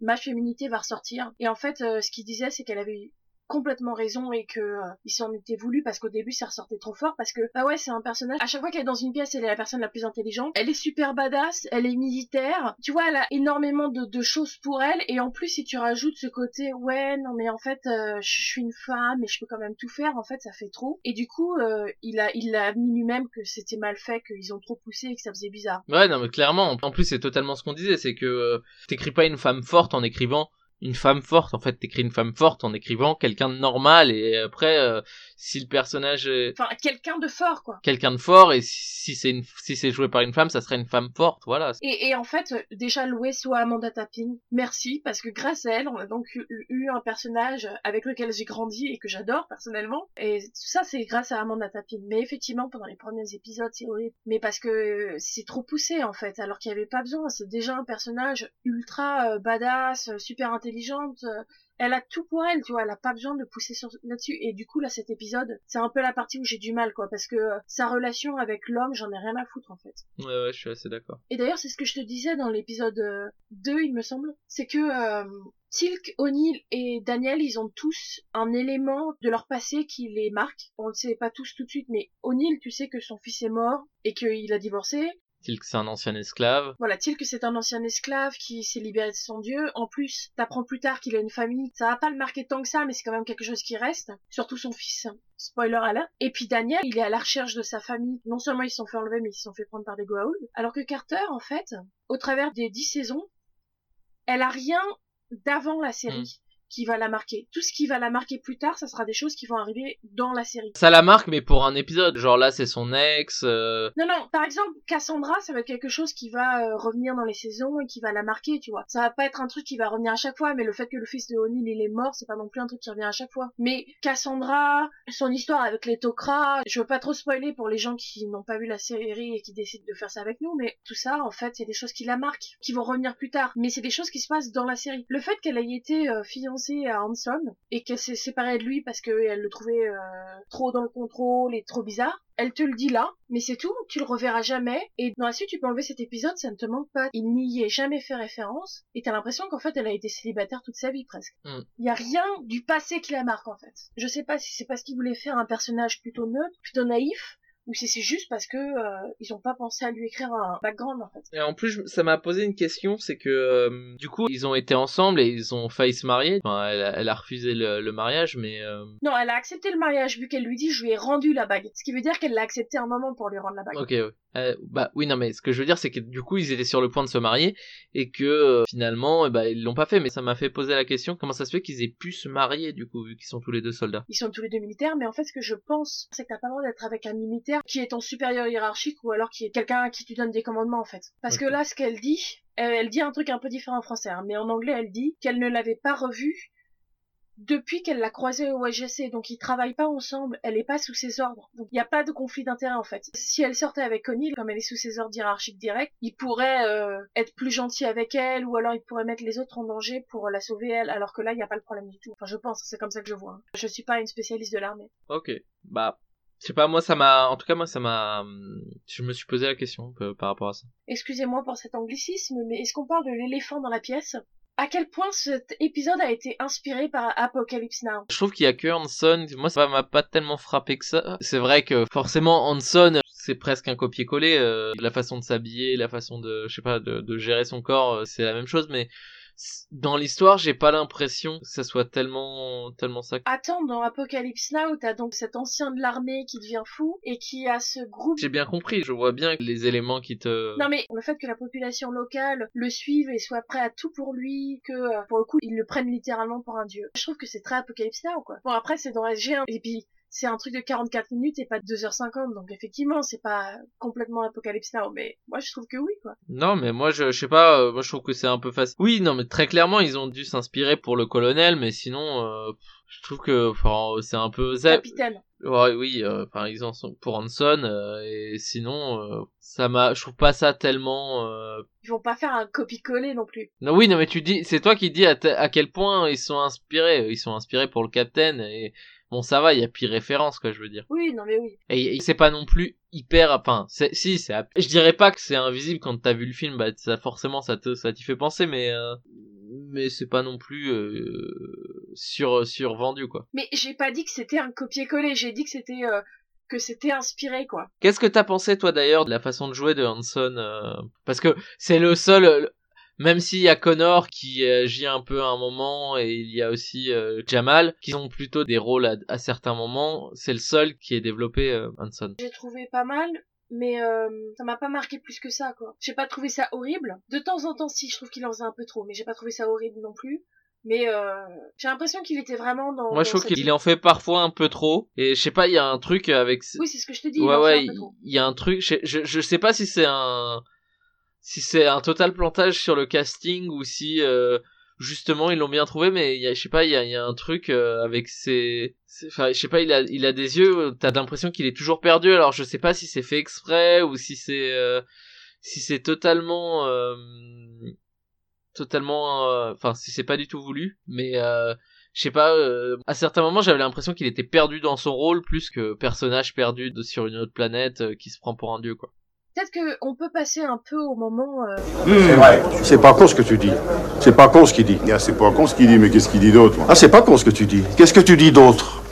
ma féminité va ressortir. Et en fait, euh, ce qu'il disait, c'est qu'elle avait complètement raison et que euh, il s'en était voulu parce qu'au début ça ressortait trop fort parce que bah ouais c'est un personnage à chaque fois qu'elle est dans une pièce elle est la personne la plus intelligente. Elle est super badass elle est militaire. Tu vois elle a énormément de, choses pour elle et en plus si tu rajoutes ce côté ouais non mais en fait euh, je suis une femme et je peux quand même tout faire en fait ça fait trop. Et du coup euh, il a il a admis lui-même que c'était mal fait qu'ils ont trop poussé et que ça faisait bizarre. Ouais non mais clairement. En plus c'est totalement ce qu'on disait c'est que t'écris pas une femme forte en écrivant une femme forte. En fait, t'écris une femme forte en écrivant quelqu'un de normal et après, euh, si le personnage est... enfin quelqu'un de fort quoi. quelqu'un de fort et si c'est une si c'est joué par une femme ça serait une femme forte voilà. Et, et en fait déjà loué soit Amanda Tapping merci parce que grâce à elle on a donc eu, un personnage avec lequel j'ai grandi et que j'adore personnellement. Et tout ça c'est grâce à Amanda Tapping mais effectivement pendant les premiers épisodes c'est horrible. Mais parce que c'est trop poussé en fait. Alors qu'il n'y avait pas besoin. C'est déjà un personnage ultra euh, badass super intelligente euh, elle a tout pour elle, tu vois, elle a pas besoin de pousser sur là-dessus. Et du coup, là, cet épisode, c'est un peu la partie où j'ai du mal, quoi, parce que euh, sa relation avec l'homme, j'en ai rien à foutre, en fait. Ouais, ouais, je suis assez d'accord. Et d'ailleurs, c'est ce que je te disais dans l'épisode 2, euh, il me semble, c'est que euh, Tilk, O'Neill et Daniel, ils ont tous un élément de leur passé qui les marque. On le sait pas tous tout de suite, mais O'Neill, tu sais que son fils est mort et qu'il a divorcé. Tilk c'est un ancien esclave? Voilà, Tilk c'est un ancien esclave qui s'est libéré de son dieu? En plus, t'apprends plus tard qu'il a une famille. Ça va pas le marquer tant que ça, mais c'est quand même quelque chose qui reste. Surtout son fils. Spoiler alert. Et puis Daniel, il est à la recherche de sa famille. Non seulement ils se sont fait enlever, mais ils se sont fait prendre par des Goa'uld. Alors que Carter, en fait, au travers des dix saisons, elle a rien d'avant la série. Hmm qui va la marquer. Tout ce qui va la marquer plus tard, ça sera des choses qui vont arriver dans la série. Ça la marque, mais pour un épisode. Genre là, c'est son ex. Euh. Non, non. Par exemple, Cassandra, ça va être quelque chose qui va euh, revenir dans les saisons et qui va la marquer, tu vois. Ça va pas être un truc qui va revenir à chaque fois, mais le fait que le fils de O'Neill il est mort, c'est pas non plus un truc qui revient à chaque fois. Mais Cassandra, son histoire avec les Tok'ra, je veux pas trop spoiler pour les gens qui n'ont pas vu la série et qui décident de faire ça avec nous, mais tout ça, en fait, c'est des choses qui la marquent, qui vont revenir plus tard. Mais c'est des choses qui se passent dans la série. Le fait qu'elle ait été euh, fiancée à Hanson et qu'elle s'est séparée de lui parce qu'elle le trouvait euh, trop dans le contrôle et trop bizarre. Elle te le dit là, mais c'est tout, tu le reverras jamais, et dans la suite tu peux enlever cet épisode, ça ne te manque pas. Il n'y est jamais fait référence, et t'as l'impression qu'en fait elle a été célibataire toute sa vie presque. Mm. Il y a rien du passé qui la marque en fait. Je sais pas si c'est parce qu'il voulait faire un personnage plutôt neutre, plutôt naïf, ou si c'est juste parce que euh, ils ont pas pensé à lui écrire un background en fait. Et en plus, ça m'a posé une question, c'est que euh, du coup, ils ont été ensemble et ils ont failli se marier. Enfin, elle, a- elle a refusé le, le mariage, mais euh, Non, elle a accepté le mariage vu qu'elle lui dit je lui ai rendu la bague. Ce qui veut dire qu'elle l'a accepté un moment pour lui rendre la bague. ok. ouais. Euh, bah oui, non, mais ce que je veux dire, c'est que du coup, ils étaient sur le point de se marier et que euh, finalement, eh bah, ils l'ont pas fait. Mais ça m'a fait poser la question comment ça se fait qu'ils aient pu se marier du coup, vu qu'ils sont tous les deux soldats? Ils sont tous les deux militaires, mais en fait, ce que je pense, c'est que t'as pas le droit d'être avec un militaire qui est ton supérieur hiérarchique ou alors qui est quelqu'un à qui tu donnes des commandements, en fait. Parce que là, ce qu'elle dit, elle, elle dit un truc un peu différent en français, hein, mais en anglais, elle dit qu'elle ne l'avait pas revu depuis qu'elle l'a croisé au OGC, donc ils travaillent pas ensemble, elle est pas sous ses ordres, donc il n'y a pas de conflit d'intérêt en fait. Si elle sortait avec O'Neill, comme elle est sous ses ordres hiérarchiques directs, il pourrait euh, être plus gentil avec elle, ou alors il pourrait mettre les autres en danger pour la sauver elle, alors que là il n'y a pas le problème du tout. Enfin je pense, c'est comme ça que je vois. hein. Je suis pas une spécialiste de l'armée. Ok. Bah, je sais pas, moi, ça m'a, en tout cas, moi, ça m'a, je me suis posé la question peu par rapport à ça. Excusez-moi pour cet anglicisme, mais est-ce qu'on parle de l'éléphant dans la pièce? À quel point cet épisode a été inspiré par Apocalypse Now? Je trouve qu'il y a que Hanson. Moi, ça m'a pas tellement frappé que ça. C'est vrai que forcément, Hanson, c'est presque un copier-coller. euh, la façon de s'habiller, la façon de, je sais pas, de, gérer son corps, euh, c'est la même chose. Mais dans l'histoire, j'ai pas l'impression que ça soit tellement, tellement ça. Attends, dans Apocalypse Now, t'as donc cet ancien de l'armée qui devient fou et qui a ce groupe. J'ai bien compris. Je vois bien les éléments qui te. Non mais le fait que la population locale le suive et soit prêt à tout pour lui, que euh, pour le coup ils le prennent littéralement pour un dieu. Je trouve que c'est très Apocalypse Now quoi. Bon après c'est dans SG1 et puis c'est un truc de 44 minutes et pas de 2h50 donc effectivement c'est pas complètement Apocalypse Now mais moi je trouve que oui quoi. Non, mais moi, je, je sais pas. euh, moi, je trouve que c'est un peu facile. Oui, non, mais très clairement, ils ont dû s'inspirer pour le colonel, mais sinon, euh, je trouve que, enfin, c'est un peu. Capitaine. Ouais, oui, euh, en sont pour Hanson et sinon ça m'a je trouve pas ça tellement. Ils vont pas faire un copie-coller non plus. Non oui, non mais tu dis c'est toi qui dis à, à quel point ils sont inspirés, ils sont inspirés pour le Captain et bon ça va, il y a pire référence quoi, je veux dire. Oui non mais oui. Et, et c'est pas non plus hyper enfin c'est si c'est je dirais pas que c'est invisible quand t'as vu le film bah ça forcément ça te ça t'y fait penser mais euh, mais c'est pas non plus euh, sur survendu quoi. Mais j'ai pas dit que c'était un copier-coller, j'ai dit que c'était euh, que c'était inspiré quoi. Qu'est-ce que t'as pensé toi d'ailleurs de la façon de jouer de Hanson euh, Parce que c'est le seul, même s'il y a Connor qui agit un peu à un moment et il y a aussi euh, Jamal qui ont plutôt des rôles à, à certains moments, c'est le seul qui est développé euh, Hanson. J'ai trouvé pas mal, mais euh, ça m'a pas marqué plus que ça, quoi. J'ai pas trouvé ça horrible. De temps en temps, si, je trouve qu'il en faisait un peu trop, mais j'ai pas trouvé ça horrible non plus. Mais euh, j'ai l'impression qu'il était vraiment dans. Moi je trouve cette- qu'il en fait parfois un peu trop et je sais pas, il y a un truc avec. Oui, c'est ce que je te dis. Ouais ouais, il y a un truc, je, je, je sais pas si c'est un si c'est un total plantage sur le casting ou si euh, justement ils l'ont bien trouvé mais y a, je sais pas il y a, y a un truc euh, avec ses enfin je sais pas il a il a des yeux euh, t'as l'impression qu'il est toujours perdu. Alors je sais pas si c'est fait exprès ou si c'est euh, si c'est totalement euh, totalement euh, enfin si c'est pas du tout voulu mais je sais pas à certains moments j'avais l'impression qu'il était perdu dans son rôle plus que personnage perdu de, sur une autre planète qui se prend pour un dieu quoi Peut-être que on peut passer un peu au moment. euh, C'est vrai. C'est pas con ce que tu dis. C'est pas con ce qu'il dit. Ah, c'est pas con ce qu'il dit, mais qu'est-ce qu'il dit d'autre Ah, c'est pas con ce que tu dis. Qu'est-ce que tu dis d'autre?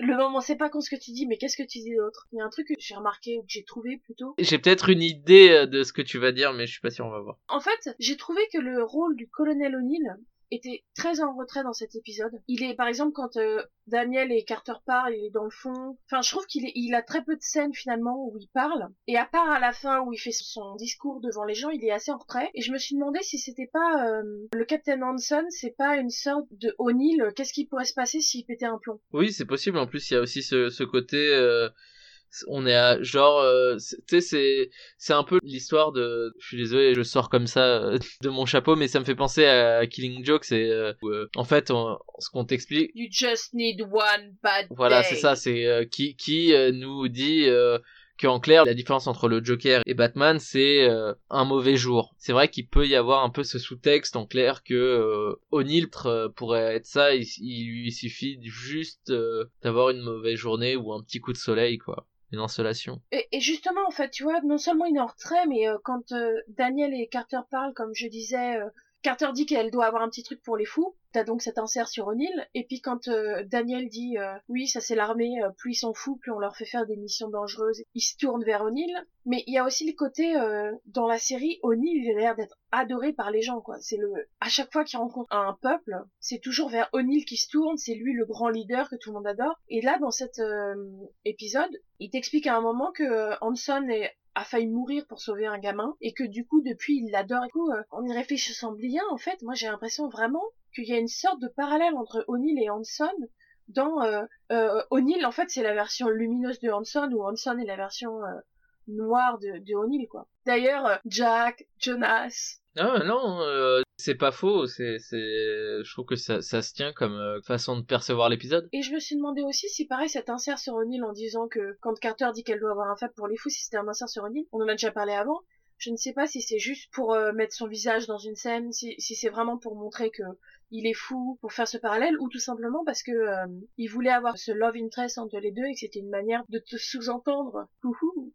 Le moment, c'est pas con ce que tu dis, mais qu'est-ce que tu dis d'autre? Il y a un truc que j'ai remarqué ou que j'ai trouvé plutôt. J'ai peut-être une idée euh, de ce que tu vas dire, mais je suis pas sûr, on va voir. En fait, j'ai trouvé que le rôle du colonel O'Neill était très en retrait dans cet épisode. Il est, par exemple, quand euh, Daniel et Carter parlent, il est dans le fond. Enfin, je trouve qu'il il a très peu de scènes finalement où il parle. Et à part à la fin où il fait son discours devant les gens, il est assez en retrait. Et je me suis demandé si c'était pas euh, le Captain Hanson, c'est pas une sorte de O'Neill. Qu'est-ce qui pourrait se passer s'il pétait un plomb? Oui, c'est possible. En plus, il y a aussi ce, ce côté. euh, on est à genre, euh, tu sais, c'est c'est un peu l'histoire de. Je suis désolé, je sors comme ça euh, [laughs] de mon chapeau, mais ça me fait penser à Killing Joke. C'est euh, euh, en fait on- ce qu'on t'explique. You just need one bad Voilà, day. c'est ça. C'est euh, qui qui nous dit euh, qu'en clair, la différence entre le Joker et Batman, c'est euh, un mauvais jour. C'est vrai qu'il peut y avoir un peu ce sous-texte en clair que euh, O'Neill euh, pourrait être ça, il, il lui suffit juste euh, d'avoir une mauvaise journée ou un petit coup de soleil, quoi. Une insolation. Et, et justement, en fait, tu vois, non seulement il est en retrait, mais euh, quand euh, Daniel et Carter parlent, comme je disais, euh, Carter dit qu'elle doit avoir un petit truc pour les fous. T'as donc cet insert sur O'Neill. Et puis quand euh, Daniel dit euh, oui, ça c'est l'armée, euh, plus ils sont fous, plus on leur fait faire des missions dangereuses, ils se tournent vers O'Neill. Mais il y a aussi le côté dans la série, O'Neill il a l'air d'être adoré par les gens quoi. C'est le à chaque fois qu'il rencontre un peuple, c'est toujours vers O'Neill qui se tourne, c'est lui le grand leader que tout le monde adore. Et là dans cet épisode, il t'explique à un moment que Hanson est a failli mourir pour sauver un gamin et que du coup depuis il l'adore. Et du coup euh, en y réfléchissant bien en fait moi j'ai l'impression vraiment qu'il y a une sorte de parallèle entre O'Neill et Hanson dans euh, euh, O'Neill en fait c'est la version lumineuse de Hanson ou Hanson est la version euh, noire de, de O'Neill quoi. D'ailleurs euh, Jack Jonas Ah non, euh, c'est pas faux. C'est, c'est, je trouve que ça, ça se tient comme euh, façon de percevoir l'épisode. Et je me suis demandé aussi si pareil cet insert sur O'Neill en disant que quand Carter dit qu'elle doit avoir un faible pour les fous, si c'était un insert sur O'Neill, on en a déjà parlé avant. Je ne sais pas si c'est juste pour euh, mettre son visage dans une scène, si, c'est vraiment pour montrer que il est fou, pour faire ce parallèle, ou tout simplement parce que euh, il voulait avoir ce love interest entre les deux et que c'était une manière de te sous-entendre,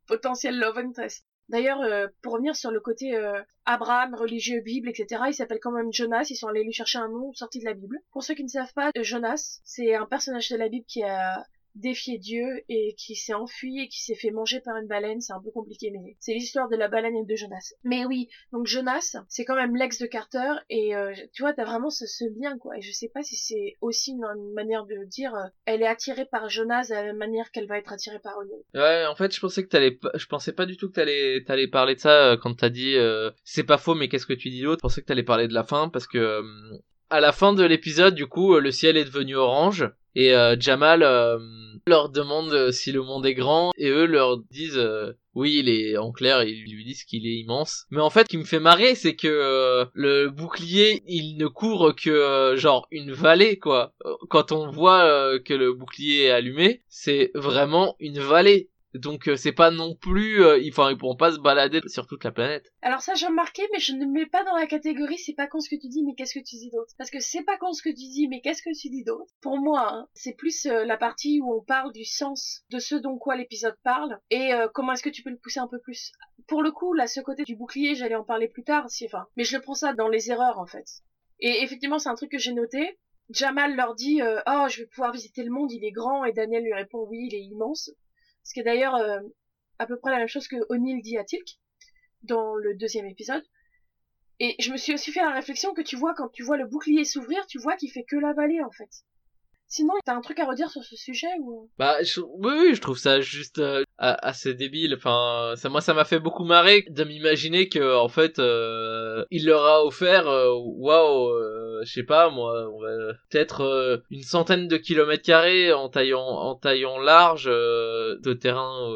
potentiel love interest. D'ailleurs, euh, pour revenir sur le côté euh, Abraham, religieux, Bible, etc., il s'appelle quand même Jonas, ils sont allés lui chercher un nom sorti de la Bible. Pour ceux qui ne savent pas, Jonas, c'est un personnage de la Bible qui a défié Dieu et qui s'est enfui et qui s'est fait manger par une baleine, c'est un peu compliqué, mais c'est l'histoire de la baleine et de Jonas. Mais oui, donc Jonas, c'est quand même l'ex de Carter, et euh, tu vois, t'as vraiment ce, lien, quoi, et je sais pas si c'est aussi une, manière de dire, euh, elle est attirée par Jonas de la même manière qu'elle va être attirée par O'Neill. Ouais, en fait, je pensais que t'allais, je pensais pas du tout que t'allais, t'allais parler de ça euh, quand t'as dit, c'est pas faux, mais qu'est-ce que tu dis d'autre Je pensais que t'allais parler de la fin parce que à la fin de l'épisode, du coup, euh, le ciel est devenu orange et euh, Jamal euh, leur demande euh, si le monde est grand et eux leur disent euh, oui, il est en clair, ils lui disent qu'il est immense. Mais en fait, ce qui me fait marrer, c'est que euh, le bouclier, il ne couvre que genre une vallée quoi. Quand on voit que le bouclier est allumé, c'est vraiment une vallée. Donc euh, c'est pas non plus, euh, enfin ils pourront pas se balader sur toute la planète. Alors ça j'ai remarqué, mais je ne mets pas dans la catégorie c'est pas con ce que tu dis, mais qu'est-ce que tu dis d'autre? Parce que c'est pas con ce que tu dis, mais qu'est-ce que tu dis d'autre? Pour moi, hein, c'est plus euh, la partie où on parle du sens de ce dont quoi l'épisode parle et comment est-ce que tu peux le pousser un peu plus. Pour le coup, là, ce côté du bouclier, j'allais en parler plus tard, si, enfin, mais je le prends ça dans les erreurs en fait. Et effectivement, c'est un truc que j'ai noté. Jamal leur dit oh je vais pouvoir visiter le monde, il est grand et Daniel lui répond oui il est immense. Ce qui est d'ailleurs euh, à peu près la même chose que O'Neill dit à Tilk dans le deuxième épisode. Et je me suis aussi fait la réflexion que tu vois quand tu vois le bouclier s'ouvrir, tu vois qu'il fait que la vallée en fait. Sinon, t'as un truc à redire sur ce sujet ou? Bah je- oui, oui, je trouve ça juste euh, assez débile. Enfin, ça, moi ça m'a fait beaucoup marrer de m'imaginer que en fait euh, il leur a offert, euh, waouh, euh, je sais pas moi, peut-être euh, une centaine de kilomètres carrés en taillant en taillant large de terrain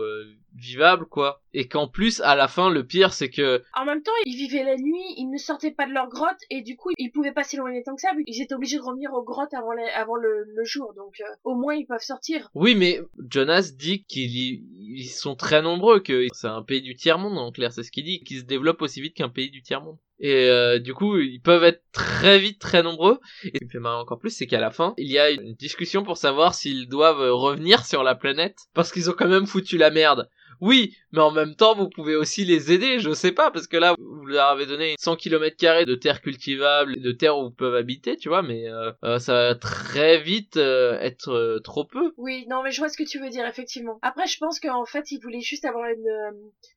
vivable quoi. Et qu'en plus à la fin le pire c'est que En même temps, ils vivaient la nuit, ils ne sortaient pas de leur grotte et du coup, ils pouvaient pas s'éloigner tant que ça, vu qu'ils étaient obligés de revenir aux grottes avant, les- avant le, le jour. Donc, euh, au moins, ils peuvent sortir. Oui, mais Jonas dit qu'ils ils sont très nombreux, que c'est un pays du tiers-monde, en clair, c'est ce qu'il dit, qu'ils se développent aussi vite qu'un pays du tiers-monde. Et euh, du coup, ils peuvent être très vite très nombreux. Et ce qui me fait marrer encore plus, c'est qu'à la fin, il y a une discussion pour savoir s'ils doivent revenir sur la planète, parce qu'ils ont quand même foutu la merde. Oui, mais en même temps, vous pouvez aussi les aider, je sais pas, parce que là, vous leur avez donné 100 km de terre cultivable, de terre où ils peuvent habiter, tu vois, mais euh, euh, ça va très vite euh, être euh, trop peu. Oui, non, mais je vois ce que tu veux dire, effectivement. Après, je pense qu'en fait, ils voulaient juste avoir une, euh,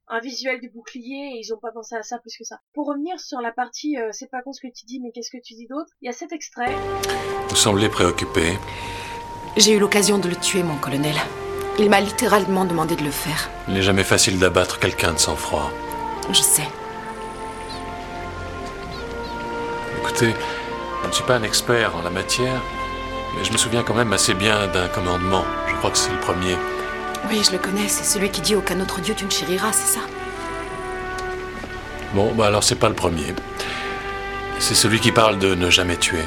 un visuel du bouclier et ils ont pas pensé à ça plus que ça. Pour revenir sur la partie, euh, c'est pas con ce que tu dis, mais qu'est-ce que tu dis d'autre? Il y a cet extrait. Vous semblez préoccupé. J'ai eu l'occasion de le tuer, mon colonel. Il m'a littéralement demandé de le faire. Il n'est jamais facile d'abattre quelqu'un de sang-froid. Je sais. Écoutez, je ne suis pas un expert en la matière, mais je me souviens quand même assez bien d'un commandement. Je crois que c'est le premier. Oui, je le connais. C'est celui qui dit aucun autre dieu tu ne chériras, c'est ça? Bon, bah alors c'est pas le premier. C'est celui qui parle de ne jamais tuer.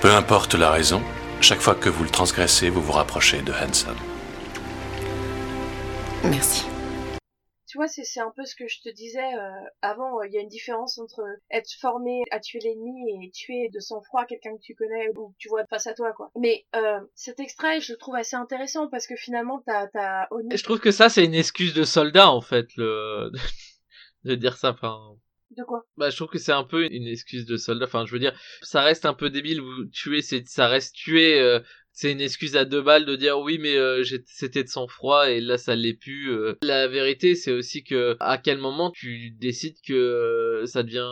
Peu importe la raison, chaque fois que vous le transgressez, vous vous rapprochez de Hanson. Merci. Tu vois, c'est un peu ce que je te disais euh, avant. Il y a une différence entre être formé à tuer l'ennemi et tuer de sang-froid quelqu'un que tu connais ou que tu vois face à toi, quoi. Mais euh, cet extrait, je le trouve assez intéressant parce que finalement, t'as t'as Je trouve que ça, c'est une excuse de soldat, en fait, le... [laughs] de dire ça. Enfin, De quoi? Bah, je trouve que c'est un peu une excuse de soldat. Enfin, je veux dire, ça reste un peu débile. Vous tuer, c'est, ça reste tuer. euh, c'est une excuse à deux balles de dire oui, mais euh, c'était de sang-froid et là, ça l'est plus. euh. La vérité, c'est aussi que à quel moment tu décides que ça devient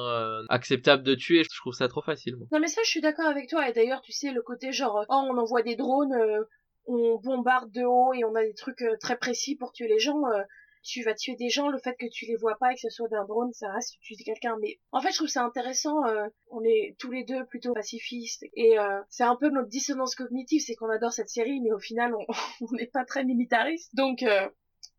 acceptable de tuer? Je trouve ça trop facile. Moi. Non mais ça, je suis d'accord avec toi. Et d'ailleurs, tu sais, le côté genre, oh, on envoie des drones, on bombarde de haut et on a des trucs très précis pour tuer les gens. Tu vas tuer des gens, le fait que tu les vois pas et que ce soit d'un drone, ça reste tu tues quelqu'un. Mais en fait, je trouve ça intéressant. euh, on est tous les deux plutôt pacifistes et euh, c'est un peu notre dissonance cognitive, c'est qu'on adore cette série, mais au final, on [laughs] n'est pas très militariste. Donc euh,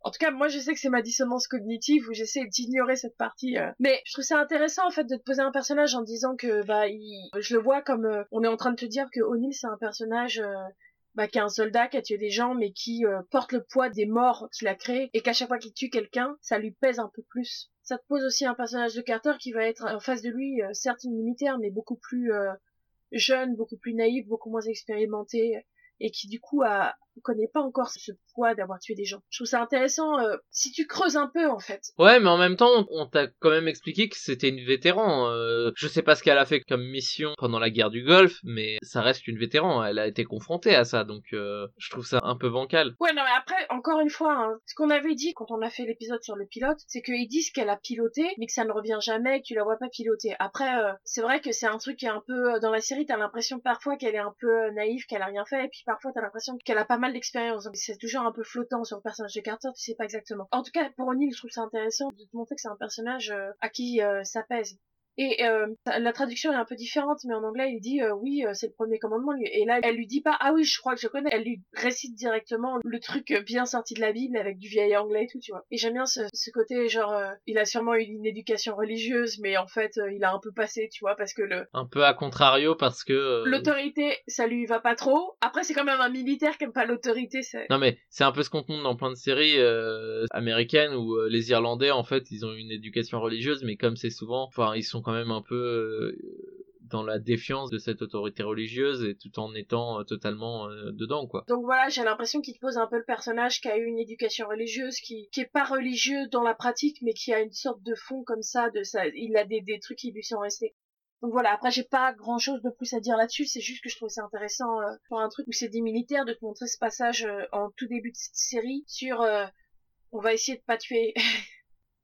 en tout cas, moi, je sais que c'est ma dissonance cognitive où j'essaie d'ignorer cette partie. euh. Mais je trouve ça intéressant, en fait, de te poser un personnage en disant que, bah, il... je le vois comme, on est en train de te dire que O'Neill, c'est un personnage, bah, qui est un soldat, qui a tué des gens, mais qui euh, porte le poids des morts qu'il a créés, et qu'à chaque fois qu'il tue quelqu'un, ça lui pèse un peu plus. Ça te pose aussi un personnage de Carter qui va être en face de lui, euh, certes militaire, mais beaucoup plus euh, jeune, beaucoup plus naïf, beaucoup moins expérimenté, et qui du coup a connaît pas encore ce poids d'avoir tué des gens. Je trouve ça intéressant euh, si tu creuses un peu en fait. Ouais, mais en même temps, on t'a quand même expliqué que c'était une vétéran. Euh, je sais pas ce qu'elle a fait comme mission pendant la guerre du Golfe, mais ça reste une vétéran. Elle a été confrontée à ça, donc euh, je trouve ça un peu bancal. Ouais, non mais après encore une fois, hein, ce qu'on avait dit quand on a fait l'épisode sur le pilote, c'est qu'ils disent qu'elle a piloté, mais que ça ne revient jamais, que tu la vois pas piloter. Après, euh, c'est vrai que c'est un truc qui est un peu euh, dans la série, t'as l'impression parfois qu'elle est un peu euh, naïve, qu'elle a rien fait, et puis parfois t'as l'impression qu'elle a pas mal d'expérience. C'est toujours un peu flottant sur le personnage de Carter, tu sais pas exactement. En tout cas, pour O'Neill, je trouve ça intéressant de te montrer que c'est un personnage euh, à qui euh, ça pèse. Et euh, la traduction est un peu différente, mais en anglais il dit euh, oui euh, c'est le premier commandement. lui. Et là elle lui dit pas ah oui je crois que je connais. Elle lui récite directement le truc bien sorti de la Bible avec du vieil anglais et tout tu vois. Et j'aime bien ce, ce côté genre euh, il a sûrement eu une éducation religieuse, mais en fait euh, il a un peu passé tu vois parce que le Un peu à contrario parce que... euh, l'autorité ça lui va pas trop. Après c'est quand même un militaire qui aime pas l'autorité. C'est Non mais c'est un peu ce qu'on compte dans plein de séries euh, américaines où les Irlandais en fait ils ont une éducation religieuse mais comme c'est souvent enfin ils sont quand même un peu euh, dans la défiance de cette autorité religieuse et tout en étant euh, totalement euh, dedans quoi. Donc voilà, j'ai l'impression qu'il te pose un peu le personnage qui a eu une éducation religieuse, qui, qui est pas religieux dans la pratique, mais qui a une sorte de fond comme ça, il a des, trucs qui lui sont restés. Donc voilà, après j'ai pas grand chose de plus à dire là-dessus, c'est juste que je trouve ça intéressant pour un truc où c'est des militaires de te montrer ce passage en tout début de cette série sur on va essayer de pas tuer.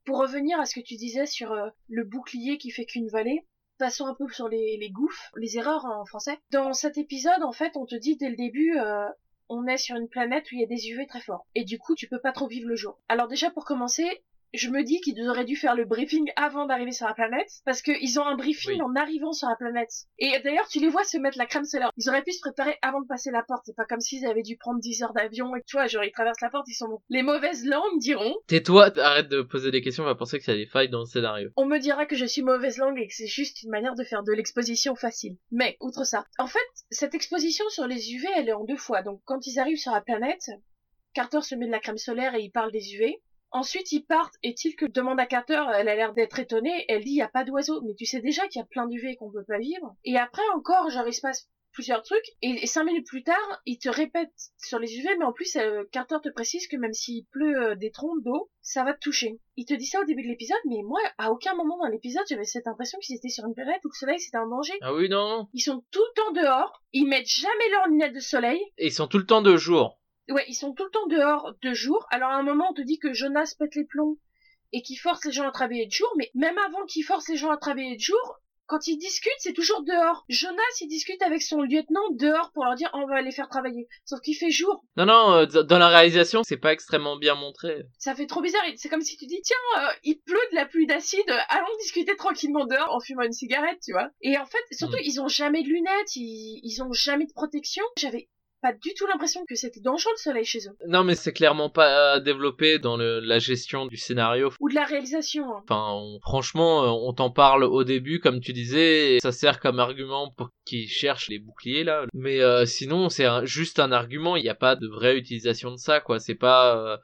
Pour revenir à ce que tu disais sur euh, le bouclier qui fait qu'une vallée, passons un peu sur les, gouffres, les erreurs en français. Dans cet épisode, en fait, on te dit dès le début, euh, on est sur une planète où il y a des UV très forts. Et du coup, tu peux pas trop vivre le jour. Alors déjà, pour commencer, je me dis qu'ils auraient dû faire le briefing avant d'arriver sur la planète, parce qu'ils ont un briefing Oui. en arrivant sur la planète. Et d'ailleurs, tu les vois se mettre la crème solaire. Ils auraient pu se préparer avant de passer la porte. C'est pas comme s'ils avaient dû prendre 10 heures d'avion et que tu vois, genre ils traversent la porte, ils sont bons. Les mauvaises langues diront, Tais-toi, arrête de poser des questions, on va penser que ça a des failles dans le scénario. on me dira que je suis mauvaise langue et que c'est juste une manière de faire de l'exposition facile. Mais, outre ça, en fait, cette exposition sur les UV, elle est en deux fois. Donc, quand ils arrivent sur la planète, Carter se met de la crème solaire et il parle des UV. Ensuite, ils partent et Tilk demande à Carter, elle a l'air d'être étonnée, elle dit, il y a pas d'oiseaux. Mais tu sais déjà qu'il y a plein d'UV qu'on peut pas vivre. Et après encore, genre, il se passe plusieurs trucs, et, et cinq minutes plus tard, il te répète sur les UV, mais en plus, euh, Carter te précise que même s'il pleut euh, des trompes d'eau, ça va te toucher. Il te dit ça au début de l'épisode, mais moi, à aucun moment dans l'épisode, j'avais cette impression qu'ils étaient sur une planète où le soleil c'était un danger. Ah oui non Ils sont tout le temps dehors, ils mettent jamais leurs lunettes de soleil, Et ils sont tout le temps de jour. Ouais, ils sont tout le temps dehors de jour. Alors à un moment, on te dit que Jonas pète les plombs et qu'il force les gens à travailler de jour, mais même avant qu'il force les gens à travailler de jour, quand ils discutent, c'est toujours dehors. Jonas, il discute avec son lieutenant dehors pour leur dire on va les faire travailler. Sauf qu'il fait jour. Non non, euh, dans la réalisation c'est pas extrêmement bien montré. Ça fait trop bizarre. C'est comme si tu dis tiens, euh, il pleut de la pluie d'acide, allons discuter tranquillement dehors en fumant une cigarette, tu vois. Et en fait, surtout, Mm. ils ont jamais de lunettes, ils, ils ont jamais de protection. J'avais pas du tout l'impression que c'était dangereux le soleil chez eux. Non mais c'est clairement pas développé dans le, la gestion du scénario. Ou de la réalisation. hein. Enfin, on- franchement, euh, on t'en parle au début, comme tu disais, et ça sert comme argument pour qu'ils cherchent les boucliers là. Mais euh, sinon, c'est juste un argument. Il n'y a pas de vraie utilisation de ça, quoi. C'est pas, euh,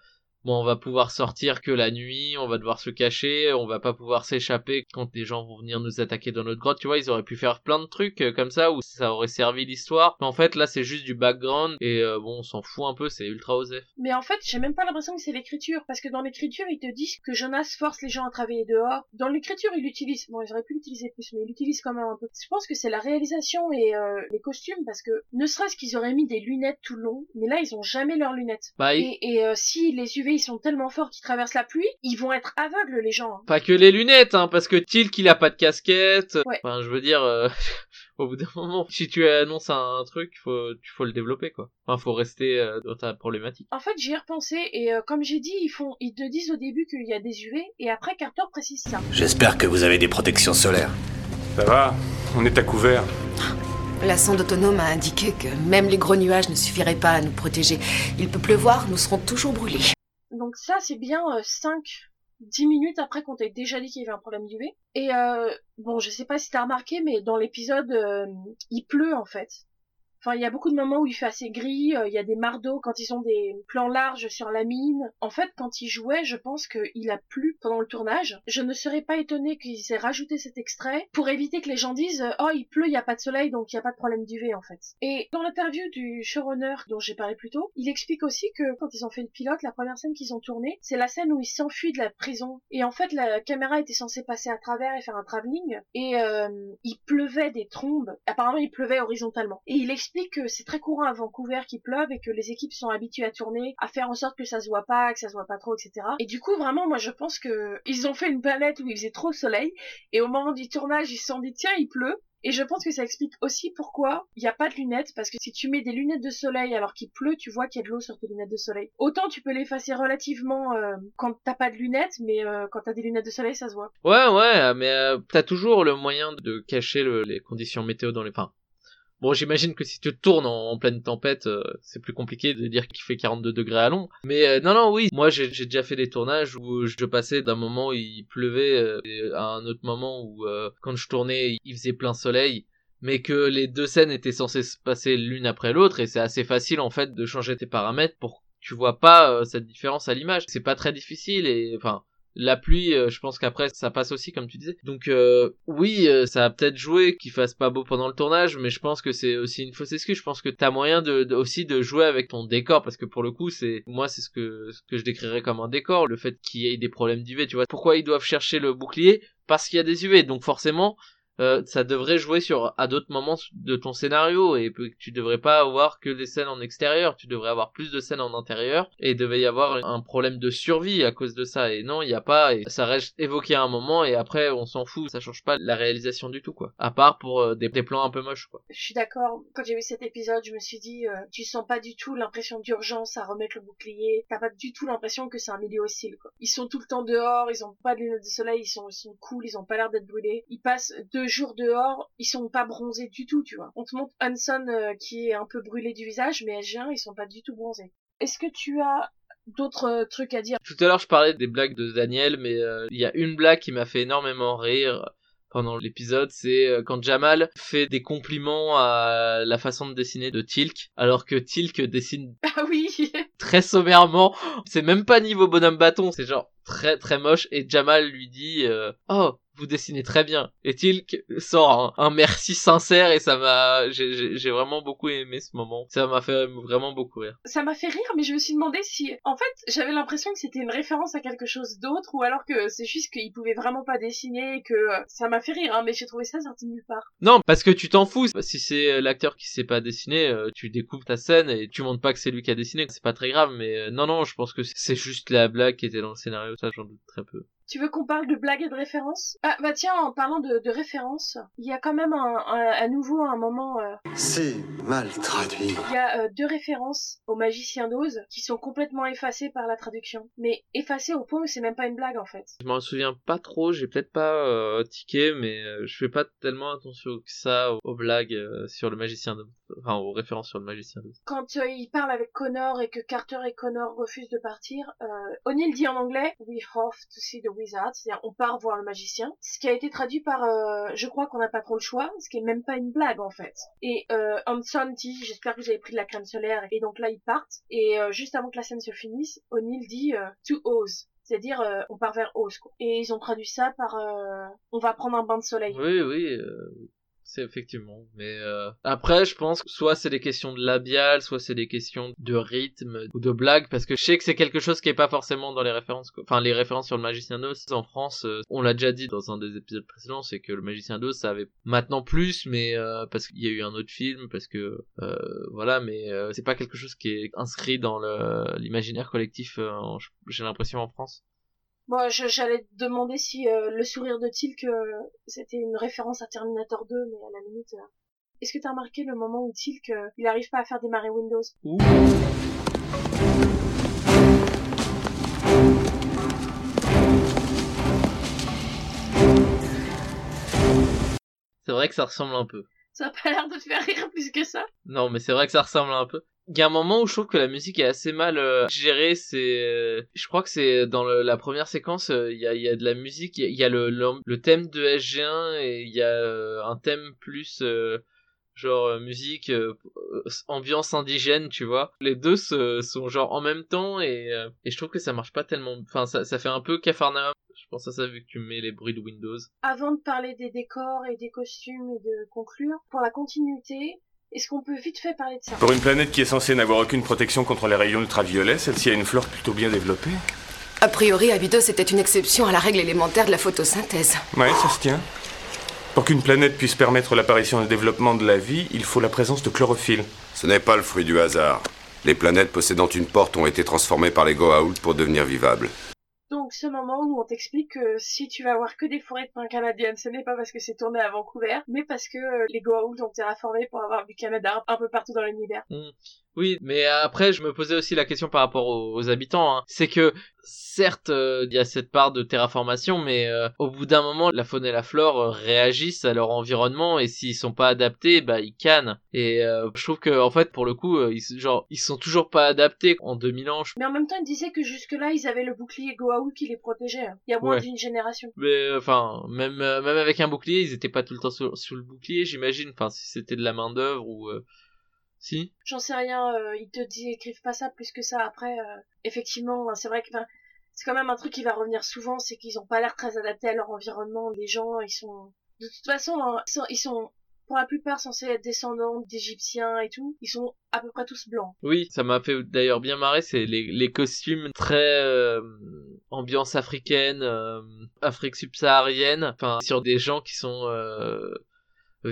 bon, on va pouvoir sortir que la nuit, on va devoir se cacher, on va pas pouvoir s'échapper quand des gens vont venir nous attaquer dans notre grotte, tu vois, ils auraient pu faire plein de trucs euh, comme ça où ça aurait servi l'histoire. Mais en fait, là, c'est juste du background et euh, bon, on s'en fout un peu, c'est ultra osef. Mais en fait, j'ai même pas l'impression que c'est l'écriture, parce que dans l'écriture, ils te disent que Jonas force les gens à travailler dehors. Dans l'écriture, il utilise, bon, j'aurais pu l'utiliser plus, mais il utilise quand même un peu. Je pense que c'est la réalisation et euh, les costumes, parce que ne serait-ce qu'ils auraient mis des lunettes tout le long, mais là, ils ont jamais leurs lunettes. Bah, Et, et, euh, si les UV ils sont tellement forts qu'ils traversent la pluie, ils vont être aveugles les gens. hein. Pas que les lunettes, hein, parce que Tilk il a pas de casquette. Ouais. Enfin, je veux dire, euh, [laughs] au bout d'un moment, si tu annonces un, truc, faut, tu faut le développer, quoi. Enfin, faut rester euh, dans ta problématique. En fait, j'y ai repensé et euh, comme j'ai dit, ils font, ils te disent au début qu'il y a des UV et après Carter précise ça. J'espère que vous avez des protections solaires. Ça va On est à couvert. La sonde autonome a indiqué que même les gros nuages ne suffiraient pas à nous protéger. Il peut pleuvoir, nous serons toujours brûlés. Donc ça, c'est bien euh, 5 10 minutes après qu'on t'ait déjà dit qu'il y avait un problème d'UV. Et euh, bon, je sais pas si t'as remarqué, mais dans l'épisode, euh, il pleut en fait. Enfin, il y a beaucoup de moments où il fait assez gris, euh, il y a des mardeaux quand ils ont des plans larges sur la mine. En fait, quand il jouait, je pense qu'il a plu pendant le tournage. Je ne serais pas étonnée qu'ils aient rajouté cet extrait pour éviter que les gens disent euh, Oh, il pleut, il n'y a pas de soleil, donc il n'y a pas de problème d'UV en fait. Et dans l'interview du showrunner dont j'ai parlé plus tôt, il explique aussi que quand ils ont fait le pilote, la première scène qu'ils ont tournée, c'est la scène où il s'enfuit de la prison. Et en fait, la caméra était censée passer à travers et faire un travelling. Et euh, il pleuvait des trombes. Apparemment, il pleuvait horizontalement. Et il explique que c'est très courant à Vancouver qu'il pleuve et que les équipes sont habituées à tourner, à faire en sorte que ça se voit pas, que ça se voit pas trop, etc. Et du coup, vraiment, moi, je pense que ils ont fait une planète où il faisait trop soleil. Et au moment du tournage, ils se sont dit, tiens, il pleut. Et je pense que ça explique aussi pourquoi il n'y a pas de lunettes, parce que si tu mets des lunettes de soleil alors qu'il pleut, tu vois qu'il y a de l'eau sur tes lunettes de soleil. Autant tu peux l'effacer relativement euh, quand t'as pas de lunettes, mais euh, quand t'as des lunettes de soleil, ça se voit. Ouais, ouais, mais euh, t'as toujours le moyen de cacher le- les conditions météo dans les... Enfin, bon, j'imagine que si tu tournes en, pleine tempête, euh, c'est plus compliqué de dire qu'il fait 42 degrés à Londres. Mais euh, non, non, oui, moi j'ai déjà fait des tournages où je passais d'un moment où il pleuvait euh, à un autre moment où euh, quand je tournais, il faisait plein soleil. Mais que les deux scènes étaient censées se passer l'une après l'autre et c'est assez facile en fait de changer tes paramètres pour que tu vois pas euh, cette différence à l'image. C'est pas très difficile et enfin la pluie, euh, je pense qu'après ça passe aussi comme tu disais. Donc euh, oui, euh, ça a peut-être joué qu'il fasse pas beau pendant le tournage, mais je pense que c'est aussi une fausse excuse. Je pense que t'as moyen de, de- aussi de jouer avec ton décor parce que pour le coup, c'est moi c'est ce que ce que je décrirais comme un décor, le fait qu'il y ait des problèmes d'UV. Tu vois pourquoi ils doivent chercher le bouclier? Parce qu'il y a des UV, donc forcément. Euh, ça devrait jouer sur à d'autres moments de ton scénario et tu devrais pas avoir que des scènes en extérieur, tu devrais avoir plus de scènes en intérieur et devait y avoir un problème de survie à cause de ça et non il y a pas et ça reste évoqué à un moment et après on s'en fout ça change pas la réalisation du tout quoi à part pour euh, des, des plans un peu moches quoi Je suis d'accord. Quand j'ai vu cet épisode, je me suis dit, euh, tu sens pas du tout l'impression d'urgence à remettre le bouclier. T'as pas du tout l'impression que c'est un milieu hostile. Quoi. Ils sont tout le temps dehors, ils ont pas de lunettes de soleil, ils sont, ils sont cool, ils ont pas l'air d'être brûlés. Ils passent deux jours dehors, ils sont pas bronzés du tout, tu vois. On te montre Hanson euh, qui est un peu brûlé du visage, mais SG1, ils sont pas du tout bronzés. Est-ce que tu as d'autres euh, trucs à dire? Tout à l'heure je parlais des blagues de Daniel mais euh, il y a une blague qui m'a fait énormément rire pendant l'épisode, c'est quand Jamal fait des compliments à la façon de dessiner de Tilk, alors que Tilk dessine [laughs] Ah oui très sommairement. C'est même pas niveau bonhomme bâton, c'est genre très très moche. Et Jamal lui dit euh, Oh, vous dessinez très bien. Et Tilk sort un, un merci sincère et ça m'a, j'ai- vraiment beaucoup aimé ce moment. Ça m'a fait vraiment beaucoup rire. Ça m'a fait rire, mais je me suis demandé si, en fait, j'avais l'impression que c'était une référence à quelque chose d'autre, ou alors que c'est juste qu'il pouvait vraiment pas dessiner, et que euh, ça m'a fait rire, hein, mais j'ai trouvé ça sorti de nulle part. Non, parce que tu t'en fous. Si c'est l'acteur qui sait pas dessiner, euh, tu découpes ta scène et tu montres pas que c'est lui qui a dessiné. C'est pas très grave, mais euh, non, non, je pense que c'est juste la blague qui était dans le scénario. Ça, j'en doute très peu. Tu veux qu'on parle de blagues et de références? Ah bah tiens, en parlant de, de références, il y a quand même un, un- à nouveau un moment, euh, C'est mal traduit. il y a euh, deux références au magicien d'Oz qui sont complètement effacées par la traduction, mais effacées au point où c'est même pas une blague en fait. Je m'en souviens pas trop. J'ai peut-être pas euh, tiqué, mais euh, je fais pas tellement attention que ça aux, aux blagues euh, sur le magicien, de... enfin aux références sur le magicien. de... Quand euh, il parle avec Connor et que Carter et Connor refusent de partir, euh, O'Neill dit en anglais We have to see the wizard, c'est-à-dire on part voir le magicien, ce qui a été traduit par euh, je crois qu'on n'a pas trop le choix, ce qui est même pas une blague en fait. Et euh, Hanson dit j'espère que vous avez pris de la crème solaire et donc là ils partent et euh, juste avant que la scène se finisse, O'Neill dit euh, to Oz. C'est-à-dire, euh, on part vers Oz. Quoi. Et ils ont traduit ça par euh, on va prendre un bain de soleil. Oui, oui. euh, Effectivement. Mais euh, après, je pense que soit c'est des questions de labial, soit c'est des questions de rythme ou de blague, parce que je sais que c'est quelque chose qui est pas forcément dans les références. Enfin, les références sur le magicien d'Oz en France, euh, on l'a déjà dit dans un des épisodes précédents, c'est que le magicien d'Oz, ça avait maintenant plus, mais euh, parce qu'il y a eu un autre film, parce que voilà, mais c'est pas quelque chose qui est inscrit dans l'imaginaire collectif. J'ai l'impression en France. Moi, j'allais te demander si euh, le sourire de Tilk, euh, c'était une référence à Terminator 2, mais à la limite... euh, Est-ce que t'as remarqué le moment où Tilk, il arrive pas à faire démarrer Windows? C'est vrai que ça ressemble un peu. Ça a pas l'air de faire rire plus que ça. Non, mais c'est vrai que ça ressemble un peu. Il y a un moment où je trouve que la musique est assez mal euh, gérée. C'est, euh, je crois que c'est dans la première séquence, euh, il y, a, y a de la musique, il y a, le, le, le thème de SG1 et il y a un thème plus genre musique ambiance indigène, tu vois. Les deux sont genre en même temps et, et je trouve que ça marche pas tellement. Enfin, ça, ça fait un peu Cafarnaum. Je pense à ça vu que tu mets les bruits de Windows. Avant de parler des décors et des costumes et de conclure, pour la continuité, est-ce qu'on peut vite fait parler de ça? Pour une planète qui est censée n'avoir aucune protection contre les rayons ultraviolets, celle-ci a une flore plutôt bien développée. A priori, Abydos était une exception à la règle élémentaire de la photosynthèse. Ouais, ça se tient. Pour qu'une planète puisse permettre l'apparition et le développement de la vie, il faut la présence de chlorophylle. Ce n'est pas le fruit du hasard. Les planètes possédant une porte ont été transformées par les Goa'uld pour devenir vivables. Donc ce moment où on t'explique que si tu vas voir que des forêts de pins canadiennes, ce n'est pas parce que c'est tourné à Vancouver, mais parce que euh, les Goa'uld ont terraformé pour avoir du Canada un peu partout dans l'univers. Mm. Oui, mais après, je me posais aussi la question par rapport aux, aux habitants. hein. C'est que, certes, euh, il y a cette part de terraformation, mais euh, au bout d'un moment, la faune et la flore euh, réagissent à leur environnement, et s'ils sont pas adaptés, bah ils cannent. Et euh, je trouve que, en fait, pour le coup, ils, genre, ils sont toujours pas adaptés en 2000 ans. je- Mais en même temps, il disait que jusque-là, ils avaient le bouclier Goa'uld qui les protégeait. hein. Il y a moins Ouais. d'une génération. Mais enfin, même même avec un bouclier, ils étaient pas tout le temps sur le bouclier, j'imagine. Enfin, si c'était de la main d'œuvre ou euh, si. J'en sais rien, euh, ils te décrivent pas ça plus que ça. Après, euh, effectivement, c'est vrai que c'est quand même un truc qui va revenir souvent, c'est qu'ils ont pas l'air très adaptés à leur environnement. Les gens, ils sont... De toute façon, hein, ils, sont, ils sont, pour la plupart, censés être descendants d'Égyptiens et tout. Ils sont à peu près tous blancs. Oui, ça m'a fait d'ailleurs bien marrer, c'est les, les costumes très euh, ambiance africaine, euh, Afrique subsaharienne, enfin sur des gens qui sont euh,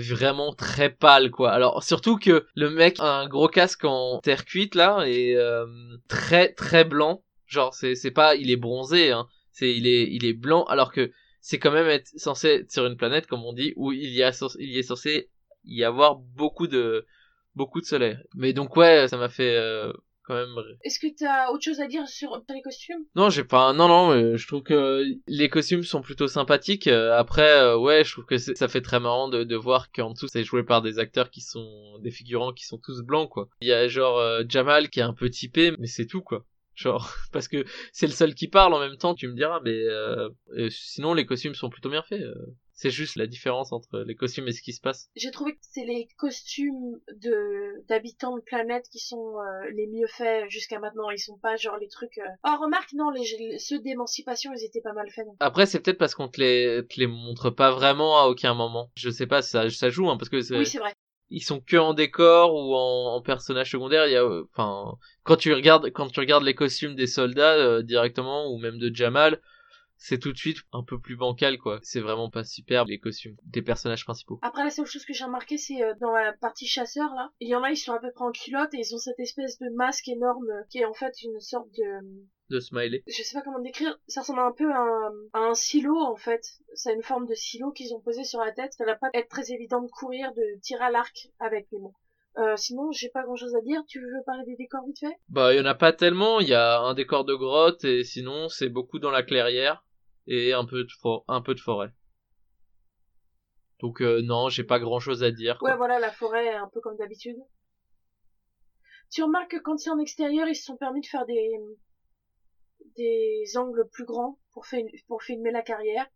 vraiment très pâles quoi. Alors surtout que le mec a un gros casque en terre cuite là et euh, très très blanc, genre c'est c'est pas il est bronzé hein, c'est il est il est blanc alors que c'est quand même être censé être sur une planète comme on dit où il y a il y est censé y avoir beaucoup de beaucoup de soleil. Mais donc ouais, ça m'a fait euh, quand même. Est-ce que t'as autre chose à dire sur, les costumes? Non, j'ai pas. Non, non, mais je trouve que les costumes sont plutôt sympathiques. Euh, Après, euh, ouais, je trouve que ça fait très marrant de, de voir qu'en dessous c'est joué par des acteurs qui sont des figurants qui sont tous blancs quoi. Il y a genre euh, Jamal qui est un peu typé, mais c'est tout quoi. Genre [laughs] parce que c'est le seul qui parle en même temps. Tu me diras, mais euh, euh, sinon les costumes sont plutôt bien faits. euh. C'est juste la différence entre les costumes et ce qui se passe. J'ai trouvé que c'est les costumes de d'habitants de planète qui sont euh, les mieux faits jusqu'à maintenant. Ils sont pas genre les trucs. Euh... Oh remarque non, les, ceux d'émancipation ils étaient pas mal faits. Non. Après, c'est peut-être parce qu'on te les, te les montre pas vraiment à aucun moment. Je sais pas, ça, ça joue, hein, parce que Oui c'est vrai. ils sont que en décor ou en, en personnage secondaire. Il y a, euh, enfin, quand tu regardes, quand tu regardes les costumes des soldats euh, directement ou même de Jamal, c'est tout de suite un peu plus bancal, quoi. C'est vraiment pas superbe les costumes des personnages principaux. Après la seule chose que j'ai remarqué c'est euh, dans la partie chasseur là, il y en a ils sont à peu près en culotte et ils ont cette espèce de masque énorme euh, qui est en fait une sorte de De smiley. je sais pas comment décrire, ça ressemble un peu à un, à un silo en fait. A une forme de silo qu'ils ont posé sur la tête. Ça va pas être très évident de courir, de tirer à l'arc avec les mots. Euh, sinon, j'ai pas grand chose à dire. Tu veux parler des décors vite fait? Bah, il y en a pas tellement. Il y a un décor de grotte et sinon c'est beaucoup dans la clairière et un peu de for- un peu de forêt. Donc euh, non, j'ai pas grand chose à dire. quoi. Ouais, voilà, la forêt, un peu comme d'habitude. Tu remarques que quand c'est en extérieur, ils se sont permis de faire des des angles plus grands pour filmer la carrière.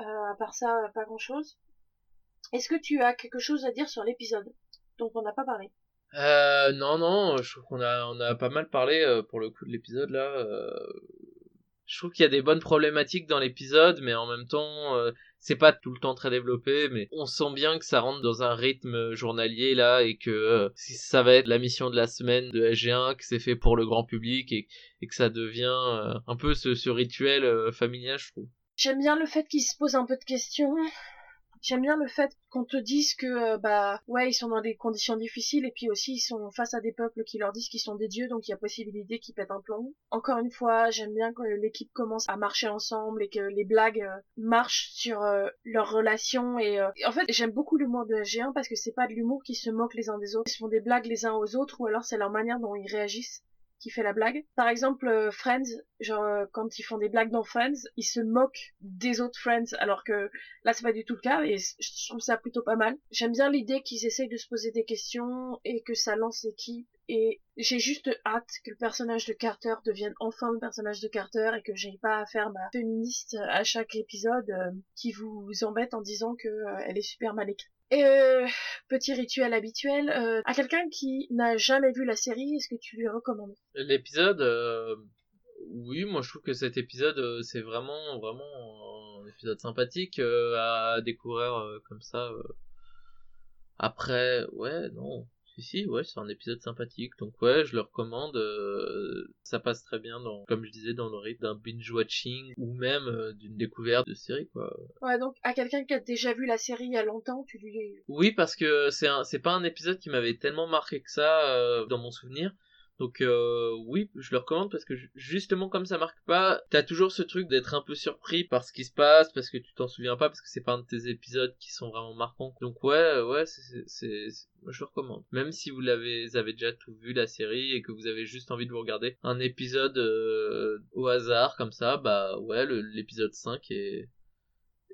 Euh, à part ça, pas grand chose. Est-ce que tu as quelque chose à dire sur l'épisode dont on n'a pas parlé? Euh, non, non, je trouve qu'on a, on a pas mal parlé euh, pour le coup de l'épisode là. euh, Je trouve qu'il y a des bonnes problématiques dans l'épisode, mais en même temps, euh, c'est pas tout le temps très développé, mais on sent bien que ça rentre dans un rythme journalier là et que euh, si ça va être la mission de la semaine de SG1, que c'est fait pour le grand public et, que ça devient euh, un peu ce, rituel familial, je trouve. J'aime bien le fait qu'ils se posent un peu de questions. J'aime bien le fait qu'on te dise que euh, bah ouais ils sont dans des conditions difficiles et puis aussi ils sont face à des peuples qui leur disent qu'ils sont des dieux donc il y a possibilité qu'ils pètent un plomb. Encore une fois j'aime bien que l'équipe commence à marcher ensemble et que les blagues euh, marchent sur euh, leurs relations et, en fait j'aime beaucoup l'humour de SG1 parce que c'est pas de l'humour qui se moquent les uns des autres, ils se font des blagues les uns aux autres ou alors c'est leur manière dont ils réagissent qui fait la blague. Par exemple, euh, Friends, genre euh, quand ils font des blagues dans Friends, ils se moquent des autres Friends, alors que là c'est pas du tout le cas et je trouve ça plutôt pas mal. J'aime bien l'idée qu'ils essayent de se poser des questions et que ça lance l'équipe et j'ai juste hâte que le personnage de Carter devienne enfin le personnage de Carter et que j'ai pas à faire ma féministe à chaque épisode euh, qui vous embête en disant que euh, elle est super mal écrite. Euh, petit rituel habituel, euh, à quelqu'un qui n'a jamais vu la série, est-ce que tu lui recommandes? L'épisode, euh, oui, moi je trouve que cet épisode euh, c'est vraiment vraiment un épisode sympathique euh, à découvrir euh, comme ça. euh. Après, ouais, non, si si, ouais, c'est un épisode sympathique, donc ouais, je le recommande. euh, ça passe très bien dans, comme je disais, dans le rythme d'un binge watching ou même euh, d'une découverte de série quoi. Ouais, donc à quelqu'un qui a déjà vu la série il y a longtemps, tu lui Oui, parce que c'est un, c'est pas un épisode qui m'avait tellement marqué que ça euh, dans mon souvenir. Donc euh, oui, je le recommande parce que ju- justement comme ça marque pas, t'as toujours ce truc d'être un peu surpris par ce qui se passe parce que tu t'en souviens pas parce que c'est pas un de tes épisodes qui sont vraiment marquants. Donc ouais, ouais, c'est, je le recommande. Même si vous l'avez, avez déjà tout vu la série et que vous avez juste envie de vous regarder un épisode euh, au hasard comme ça, bah ouais, l'épisode 5 est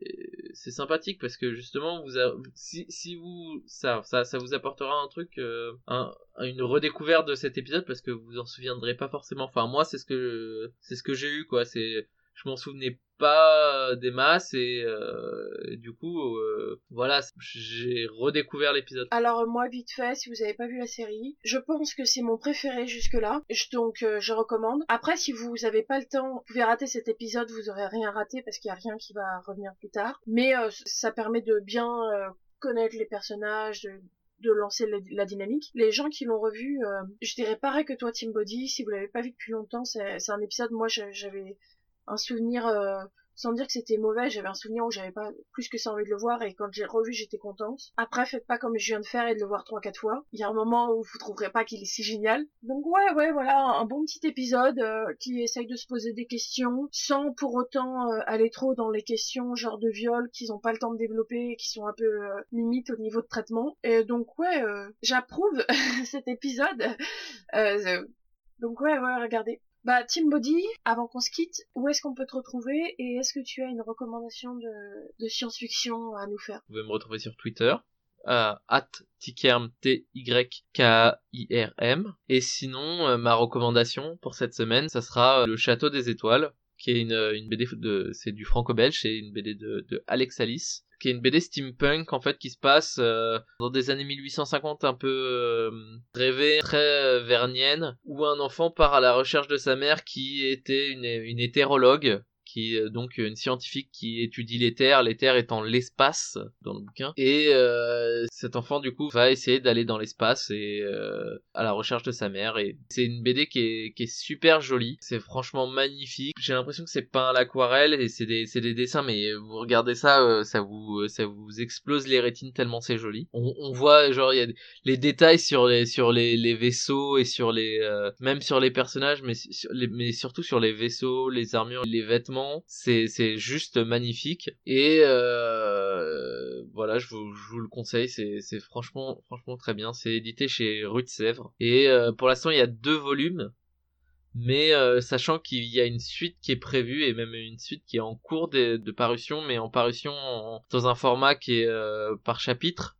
et c'est sympathique parce que justement vous si, si vous ça, vous apportera un truc euh, un, une redécouverte de cet épisode parce que vous en souviendrez pas forcément. Enfin moi c'est ce que c'est ce que j'ai eu quoi. C'est je m'en souvenais pas des masses et, euh, du coup euh, voilà j'ai redécouvert l'épisode Alors euh, moi vite fait, si vous avez pas vu la série, je pense que c'est mon préféré jusque là, donc euh, je recommande. Après si vous avez pas le temps, vous pouvez rater cet épisode, vous aurez rien raté parce qu'il y a rien qui va revenir plus tard. Mais euh, ça permet de bien euh, connaître les personnages, de, lancer la, dynamique. Les gens qui l'ont revu, euh, je dirais pareil que toi Team Body, si vous l'avez pas vu depuis longtemps, c'est un épisode moi j'avais un souvenir euh, sans dire que c'était mauvais, j'avais un souvenir où j'avais pas plus que ça envie de le voir et quand j'ai revu j'étais contente. Après faites pas comme je viens de faire et de le voir trois quatre fois. Il y a un moment où vous trouverez pas qu'il est si génial. Donc ouais ouais voilà un bon petit épisode euh, qui essaye de se poser des questions sans pour autant euh, aller trop dans les questions genre de viol qu'ils ont pas le temps de développer et qui sont un peu euh, limites au niveau de traitement. Et donc ouais euh, j'approuve [laughs] cet épisode. Euh, donc ouais ouais regardez. Bah, Team Body, avant qu'on se quitte, où est-ce qu'on peut te retrouver et est-ce que tu as une recommandation de, science-fiction à nous faire? Vous pouvez me retrouver sur Twitter à @tikerm t y k i r m. Et sinon euh, ma recommandation pour cette semaine ça sera euh, le château des étoiles qui est une, une BD de c'est du franco-belge c'est une BD de, de Alex Alice qui est une BD steampunk en fait qui se passe euh, dans des années 1850 un peu euh, rêvée, très euh, vernienne, où un enfant part à la recherche de sa mère qui était une, une hétérologue qui est donc une scientifique qui étudie l'éther, l'éther étant l'espace dans le bouquin. Et euh, cet enfant du coup va essayer d'aller dans l'espace et euh, à la recherche de sa mère. Et c'est une BD qui est, super jolie, c'est franchement magnifique. J'ai l'impression que c'est peint à l'aquarelle et c'est des, dessins, mais vous regardez ça, euh, ça vous, explose les rétines tellement c'est joli. On, voit genre il y a les détails sur les, les, les vaisseaux et sur les, euh, même sur les personnages, les, mais surtout sur les vaisseaux, les armures, les vêtements c'est c'est juste magnifique. Et euh, voilà je vous, je vous le conseille c'est c'est franchement franchement très bien. C'est édité chez Rue de Sèvres. Et euh, pour l'instant il y a deux volumes. Mais euh, sachant qu'il y a une suite qui est prévue et même une suite qui est en cours de, de parution mais en parution dans un format qui est par chapitre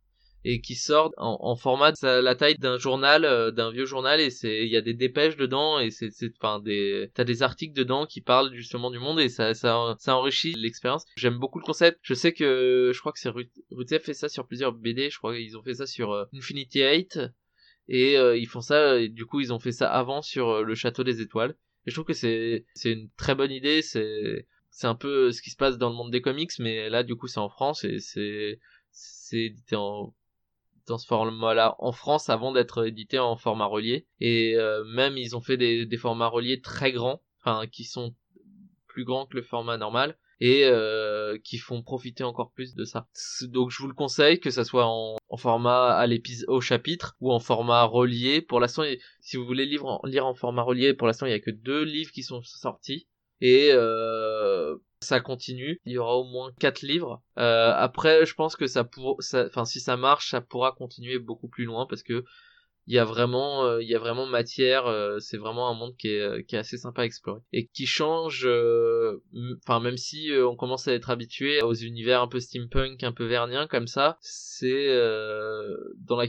et qui sort en, en format de la taille d'un journal, euh, d'un vieux journal et c'est il y a des dépêches dedans et c'est enfin des t'as des articles dedans qui parlent justement du monde et ça ça ça enrichit l'expérience. J'aime beaucoup le concept. Je sais que je crois que c'est Rutef fait ça sur plusieurs BD. Je crois qu'ils ont fait ça sur euh, Infinity 8 et euh, ils font ça et du coup ils ont fait ça avant sur le Château des Étoiles. Et je trouve que c'est c'est une très bonne idée. C'est c'est un peu ce qui se passe dans le monde des comics, mais là du coup c'est en France et c'est c'est édité en dans ce format-là en France avant d'être édité en format relié. Et euh, même ils ont fait des, des formats reliés très grands, enfin qui sont plus grands que le format normal et euh, qui font profiter encore plus de ça. Donc je vous le conseille que ça soit en, en format à l'épisode au chapitre ou en format relié. Pour l'instant, si vous voulez lire en, lire en format relié, pour l'instant il y a que deux livres qui sont sortis et euh, ça continue. Il y aura au moins quatre livres. Euh, après, je pense que ça pour, enfin si ça marche, ça pourra continuer beaucoup plus loin parce que il y a vraiment, euh, il y a vraiment matière. Euh, c'est vraiment un monde qui est, qui est assez sympa à explorer et qui change. Enfin, même si on commence à être habitué aux univers un peu steampunk, un peu vernien comme ça, c'est dans la,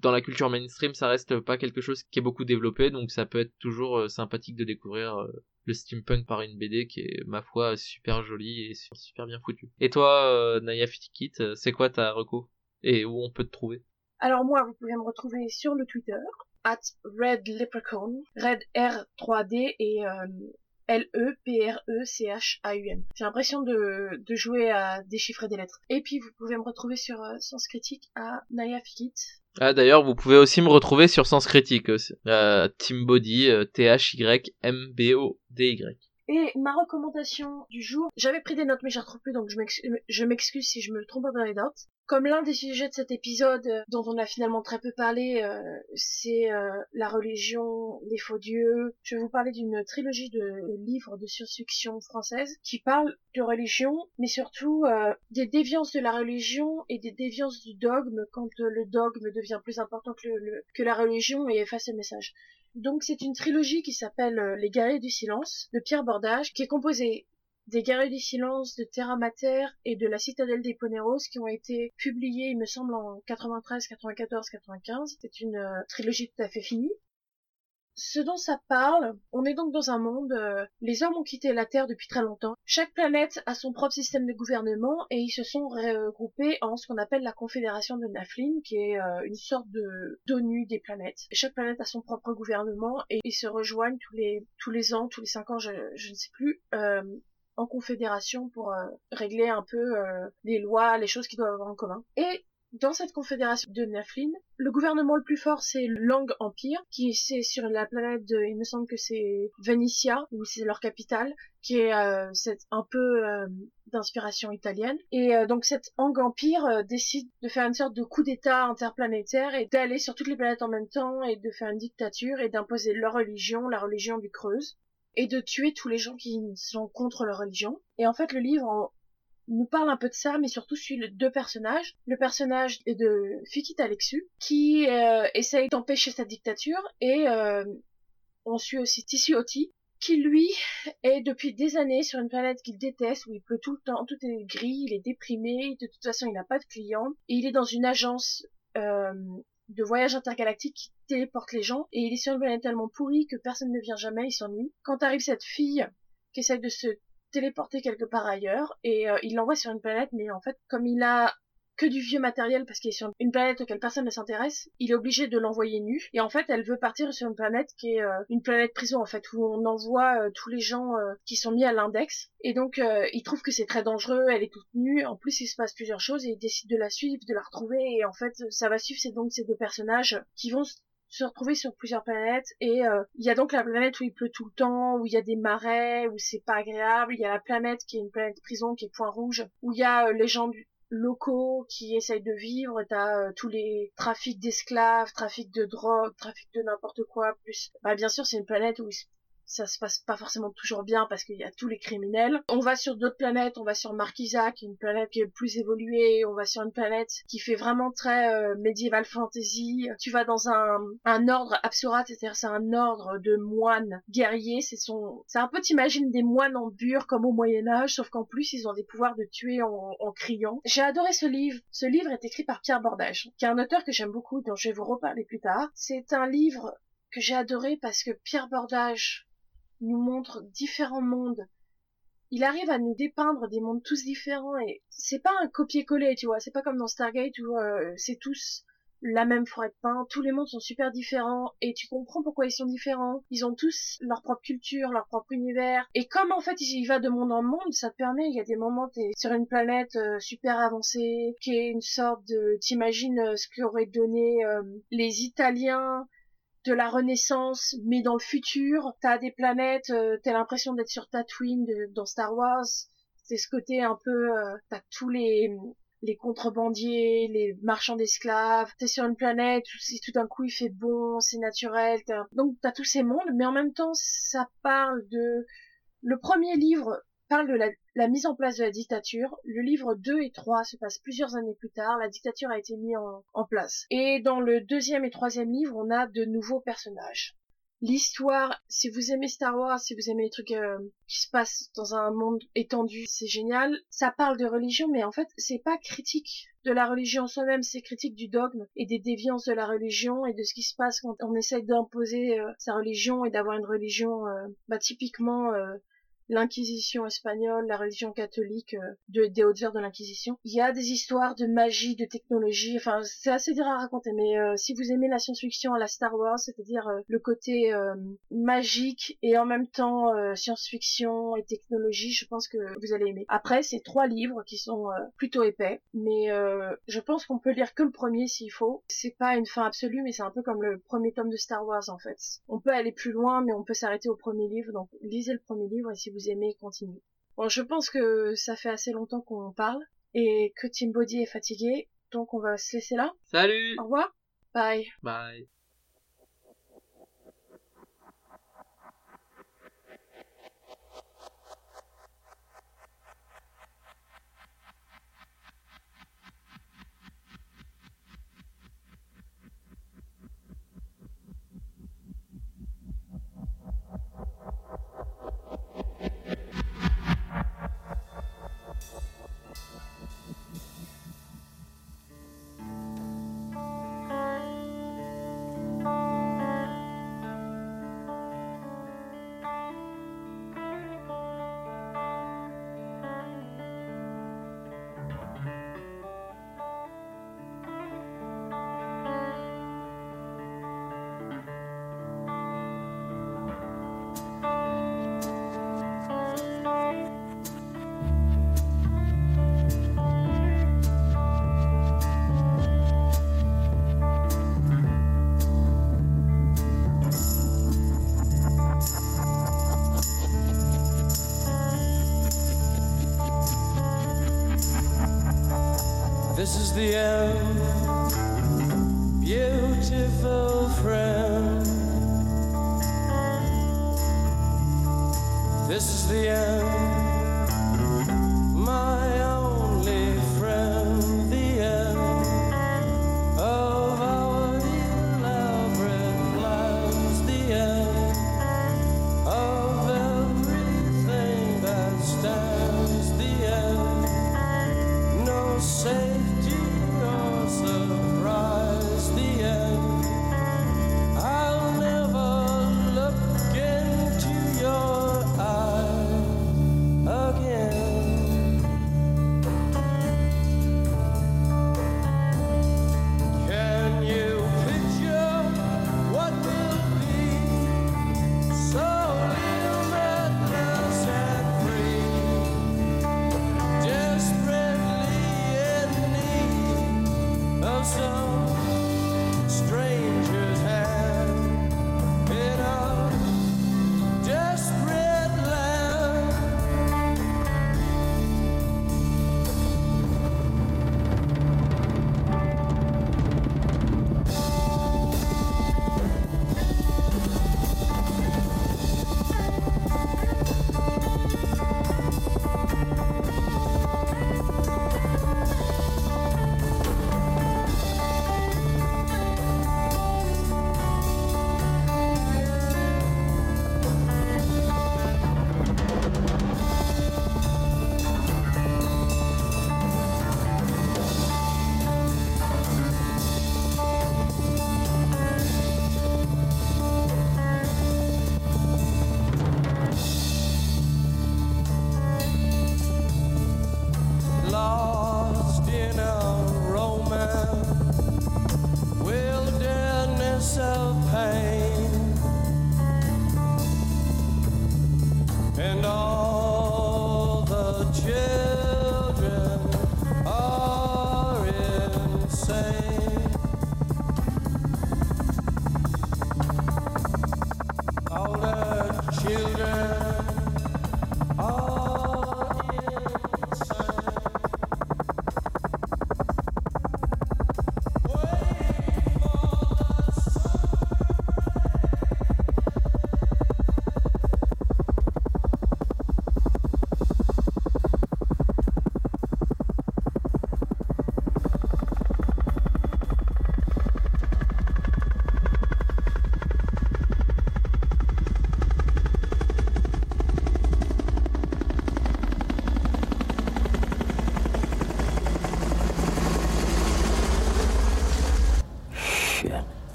dans la culture mainstream, ça reste pas quelque chose qui est beaucoup développé, donc ça peut être toujours sympathique de découvrir le steampunk par une BD qui est ma foi super jolie et super bien foutue. Et toi, euh, Naya Fitikit, euh, c'est quoi ta reco? Et où on peut te trouver? Alors moi, vous pouvez me retrouver sur le Twitter at Red Leprechaun, Red R3D et euh, L-E-P-R-E-C-H-A-U-N. J'ai l'impression de, de jouer à déchiffrer des lettres. Et puis vous pouvez me retrouver sur euh, Sens Critique à Naya Fikit. Ah d'ailleurs, vous pouvez aussi me retrouver sur Sens Critique aussi. Euh, Team Body, T-H-Y-M-B-O-D-Y. Et ma recommandation du jour, j'avais pris des notes mais je retrouve plus donc je m'excuse si je me trompe dans les notes. Comme l'un des sujets de cet épisode euh, dont on a finalement très peu parlé, euh, c'est euh, la religion, les faux dieux, je vais vous parler d'une trilogie de livres de science-fiction française qui parlent de religion, mais surtout des déviances de la religion et des déviances du dogme quand le dogme devient plus important que, que la religion et efface le message. Donc c'est une trilogie qui s'appelle euh, Les guerriers du silence de Pierre Bordage, qui est composée des guerriers du silence, de Terra Mater et de la citadelle des Poneros qui ont été publiés, il me semble, en 93, 94, 95. C'est une euh, trilogie tout à fait finie ce dont ça parle, on est donc dans un monde, euh, les hommes ont quitté la Terre depuis très longtemps. Chaque planète a son propre système de gouvernement et ils se sont regroupés en ce qu'on appelle la Confédération de Naflin, qui est euh, une sorte de d'ONU des planètes. Chaque planète a son propre gouvernement et ils se rejoignent tous les tous les ans, tous les cinq ans, je, je ne sais plus. Euh, en confédération pour régler un peu les lois, les choses qu'ils doivent avoir en commun. Et dans cette confédération de Naflin, le gouvernement le plus fort c'est Lang Empire, qui c'est sur la planète de, il me semble que c'est Venicia, où c'est leur capitale, qui est, euh, un peu euh, d'inspiration italienne. Et euh, donc cet Ang Empire décide de faire une sorte de coup d'état interplanétaire et d'aller sur toutes les planètes en même temps et de faire une dictature et d'imposer leur religion, la religion du Creuse et de tuer tous les gens qui sont contre leur religion. Et en fait, le livre nous parle un peu de ça, mais surtout suit deux personnages. Le personnage est de Fikit Alexu, qui euh, essaye d'empêcher sa dictature, et euh, on suit aussi Tissu Oti, qui lui est depuis des années sur une planète qu'il déteste, où il pleut tout le temps, tout est gris, il est déprimé, de toute façon il n'a pas de clients, et il est dans une agence euh, de voyage intergalactique qui téléporte les gens, et il est sur une planète tellement pourrie que personne ne vient jamais, il s'ennuie. Quand arrive cette fille qui essaye de se téléporté quelque part ailleurs et euh, il l'envoie sur une planète mais en fait comme il a que du vieux matériel parce qu'il est sur une planète auquel personne ne s'intéresse, il est obligé de l'envoyer nu. Et en fait, elle veut partir sur une planète qui est euh, une planète prison en fait, où on envoie euh, tous les gens qui sont mis à l'index. Et donc, il trouve que c'est très dangereux, elle est toute nue. En plus, il se passe plusieurs choses et il décide de la suivre, de la retrouver. Et en fait, ça va suivre donc ces deux personnages qui vont se retrouver sur plusieurs planètes et euh, il y a donc la planète où il pleut tout le temps, où il y a des marais, où c'est pas agréable, il y a la planète qui est une planète prison qui est point rouge, où il y a euh, les gens locaux qui essayent de vivre, t'as euh, tous les trafics d'esclaves, trafic de drogue, trafic de n'importe quoi, plus. Bah bien sûr c'est une planète où ça se passe pas forcément toujours bien parce qu'il y a tous les criminels. On va sur d'autres planètes, on va sur Marquisa, qui est une planète qui est plus évoluée, on va sur une planète qui fait vraiment très euh, médiéval fantasy. Tu vas dans un, un ordre absurat, c'est-à-dire c'est un ordre de moines guerriers, c'est son, c'est un peu t'imagines des moines en bure comme au Moyen Âge, sauf qu'en plus ils ont des pouvoirs de tuer en, en criant. J'ai adoré ce livre. Ce livre est écrit par Pierre Bordage, qui est un auteur que j'aime beaucoup, dont je vais vous reparler plus tard. C'est un livre que j'ai adoré parce que Pierre Bordage nous montre différents mondes. Il arrive à nous dépeindre des mondes tous différents et c'est pas un copier-coller, tu vois. C'est pas comme dans Stargate où euh, c'est tous la même forêt de pin. Tous les mondes sont super différents et tu comprends pourquoi ils sont différents. Ils ont tous leur propre culture, leur propre univers. Et comme en fait il va de monde en monde, ça te permet, il y a des moments t'es sur une planète euh, super avancée, qui est une sorte de, t'imagines euh, ce qu'auraient donné euh, les Italiens de la Renaissance, mais dans le futur. T'as des planètes, euh, t'as l'impression d'être sur Tatooine dans Star Wars. C'est ce côté un peu, euh, t'as tous les les contrebandiers, les marchands d'esclaves. T'es sur une planète où si tout d'un coup il fait bon, c'est naturel. T'as... Donc t'as tous ces mondes, mais en même temps ça parle de le premier livre parle de la, mise en place de la dictature. Le livre 2 et 3 se passent plusieurs années plus tard. La dictature a été mise en, en place. Et dans le deuxième et troisième livre, on a de nouveaux personnages. L'histoire, si vous aimez Star Wars, si vous aimez les trucs euh, qui se passent dans un monde étendu, c'est génial. Ça parle de religion, mais en fait, c'est pas critique de la religion en soi-même, c'est critique du dogme et des déviances de la religion et de ce qui se passe quand on essaye d'imposer euh, sa religion et d'avoir une religion, euh, bah typiquement l'inquisition espagnole, la religion catholique euh, de, des hautes heures de l'inquisition. Il y a des histoires de magie, de technologie, enfin c'est assez dur à raconter, mais euh, si vous aimez la science-fiction à la Star Wars, c'est-à-dire euh, le côté magique et en même temps science-fiction et technologie, je pense que vous allez aimer. Après, c'est trois livres qui sont plutôt épais, mais je pense qu'on peut lire que le premier s'il faut. C'est pas une fin absolue, mais c'est un peu comme le premier tome de Star Wars en fait. On peut aller plus loin, mais on peut s'arrêter au premier livre, donc lisez le premier livre et si vous aimez, continuez. Bon, je pense que ça fait assez longtemps qu'on parle et que Team Body est fatigué, donc on va se laisser là. Salut Au revoir Bye Bye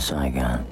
Saigon.